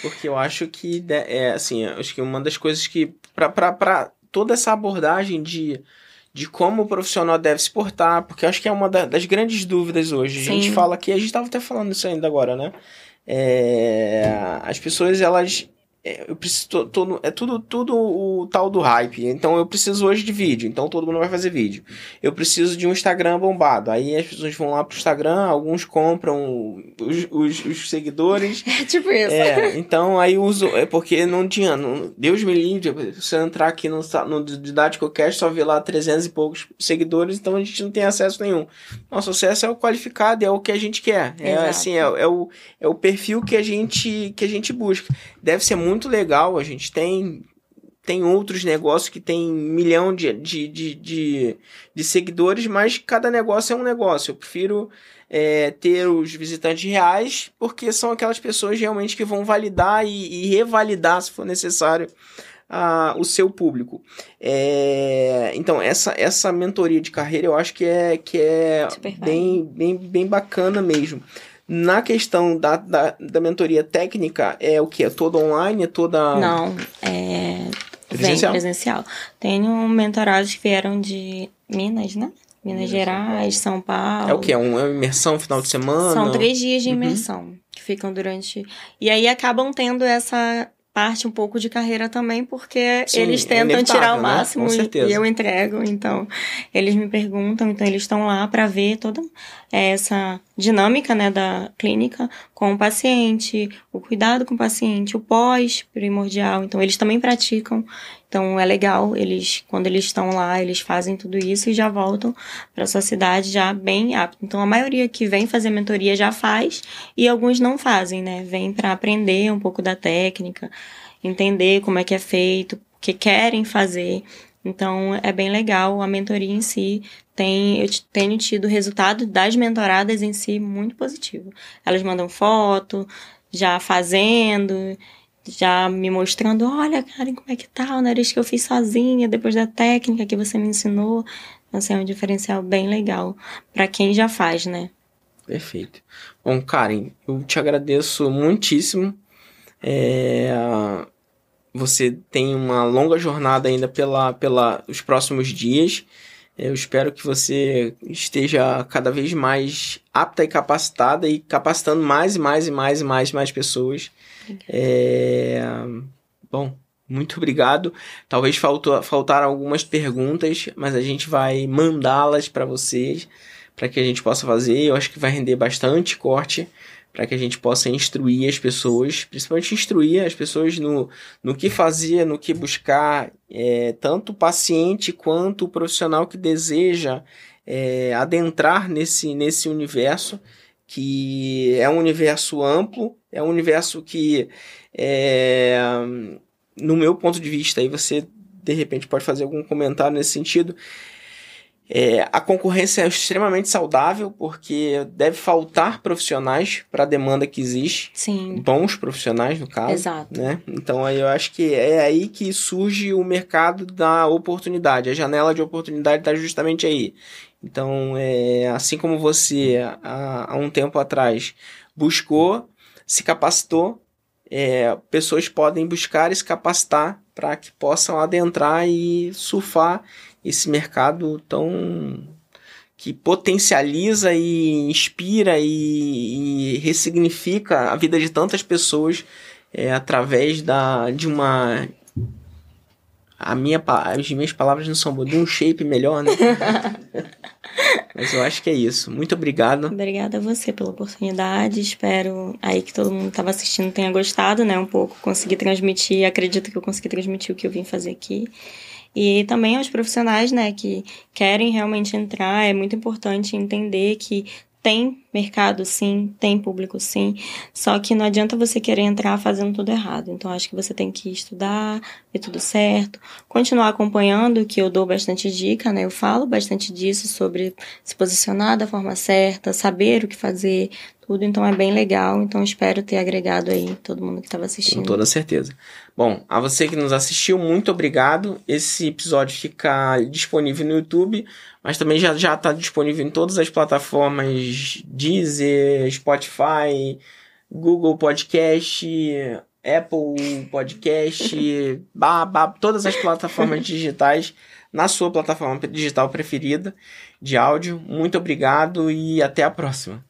S1: Porque eu acho que, é assim, acho que uma das coisas que, para toda essa abordagem de, de como o profissional deve se portar, porque eu acho que é uma das grandes dúvidas hoje. Sim. A gente fala que, a gente estava até falando isso ainda agora, né? É, as pessoas, elas eu preciso todo é tudo tudo o tal do hype. Então eu preciso hoje de vídeo, então todo mundo vai fazer vídeo. Eu preciso de um Instagram bombado. Aí as pessoas vão lá pro Instagram, alguns compram os, os, os seguidores.
S2: É tipo isso.
S1: É, então aí uso é porque não tinha, não, Deus me livre, se eu entrar aqui no no Didático Cast só ver lá 300 e poucos seguidores, então a gente não tem acesso nenhum. Nosso acesso é o qualificado, é o que a gente quer. É Exato. assim, é, é o é o perfil que a gente que a gente busca. Deve ser muito muito legal. A gente tem tem outros negócios que tem milhão de, de, de, de, de seguidores, mas cada negócio é um negócio. Eu prefiro é, ter os visitantes reais, porque são aquelas pessoas realmente que vão validar e, e revalidar, se for necessário, a, o seu público. É, então, essa, essa mentoria de carreira eu acho que é, que é bem, bem, bem bacana mesmo. Na questão da, da, da mentoria técnica, é o que? É toda online? É toda.
S2: Não, é. Presencial? Vem presencial. Tenho mentorados que vieram de Minas, né? Minas Gerais, São Paulo.
S1: É o que? É uma imersão final de semana?
S2: São três dias de uhum. imersão uhum. que ficam durante. E aí acabam tendo essa parte um pouco de carreira também, porque Sim, eles é tentam é tirar o né? máximo né? e, e, eu entrego. Então, eles me perguntam, então eles estão lá para ver toda essa dinâmica né, da clínica com o paciente, o cuidado com o paciente, o pós primordial. Então, eles também praticam. Então, é legal, eles quando eles estão lá, eles fazem tudo isso e já voltam para sua cidade já bem apto. Então, a maioria que vem fazer mentoria já faz e alguns não fazem, né? Vem para aprender um pouco da técnica, entender como é que é feito, que querem fazer. Então, é bem legal a mentoria em si. Tem, eu tenho tido resultado das mentoradas em si muito positivo. Elas mandam foto, já fazendo, já me mostrando, olha, Karen, como é que tá o nariz que eu fiz sozinha, depois da técnica que você me ensinou. Então, assim, é um diferencial bem legal para quem já faz, né?
S1: Perfeito. Bom, Karen, eu te agradeço muitíssimo. É, você tem uma longa jornada ainda pela, pela os próximos dias. Eu espero que você esteja cada vez mais apta e capacitada e capacitando mais e mais e mais e mais e mais pessoas. É... Bom, muito obrigado. Talvez faltou, faltaram algumas perguntas, mas a gente vai mandá-las para vocês para que a gente possa fazer. Eu acho que vai render bastante corte para que a gente possa instruir as pessoas, principalmente instruir as pessoas no, no que fazer, no que buscar, é, tanto o paciente quanto o profissional que deseja é, adentrar nesse, nesse universo, que é um universo amplo, é um universo que, é, no meu ponto de vista, aí você de repente pode fazer algum comentário nesse sentido, é, a concorrência é extremamente saudável porque deve faltar profissionais para a demanda que existe.
S2: Sim.
S1: Bons profissionais, no caso.
S2: Exato.
S1: Né? Então aí eu acho que é aí que surge o mercado da oportunidade. A janela de oportunidade está justamente aí. Então, é, assim como você há, há um tempo atrás buscou, se capacitou, é, pessoas podem buscar e se capacitar para que possam adentrar e surfar esse mercado tão que potencializa e inspira e, e ressignifica a vida de tantas pessoas é, através da, de uma a minha, as minhas palavras não são boas, de um shape melhor, né? Mas eu acho que é isso. Muito obrigado.
S2: Obrigada a você pela oportunidade. Espero aí que todo mundo que estava assistindo tenha gostado, né? Um pouco, consegui transmitir, acredito que eu consegui transmitir o que eu vim fazer aqui. E também aos profissionais, né, que querem realmente entrar, é muito importante entender que tem mercado sim, tem público sim, só que não adianta você querer entrar fazendo tudo errado. Então acho que você tem que estudar, ver tudo certo, continuar acompanhando, que eu dou bastante dica, né? Eu falo bastante disso sobre se posicionar da forma certa, saber o que fazer, tudo, então é bem legal. Então espero ter agregado aí todo mundo que estava assistindo.
S1: Com toda certeza. Bom, a você que nos assistiu, muito obrigado. Esse episódio fica disponível no YouTube, mas também já já está disponível em todas as plataformas Deezer, Spotify, Google Podcast, Apple Podcast, bah, todas as plataformas digitais na sua plataforma digital preferida de áudio. Muito obrigado e até a próxima.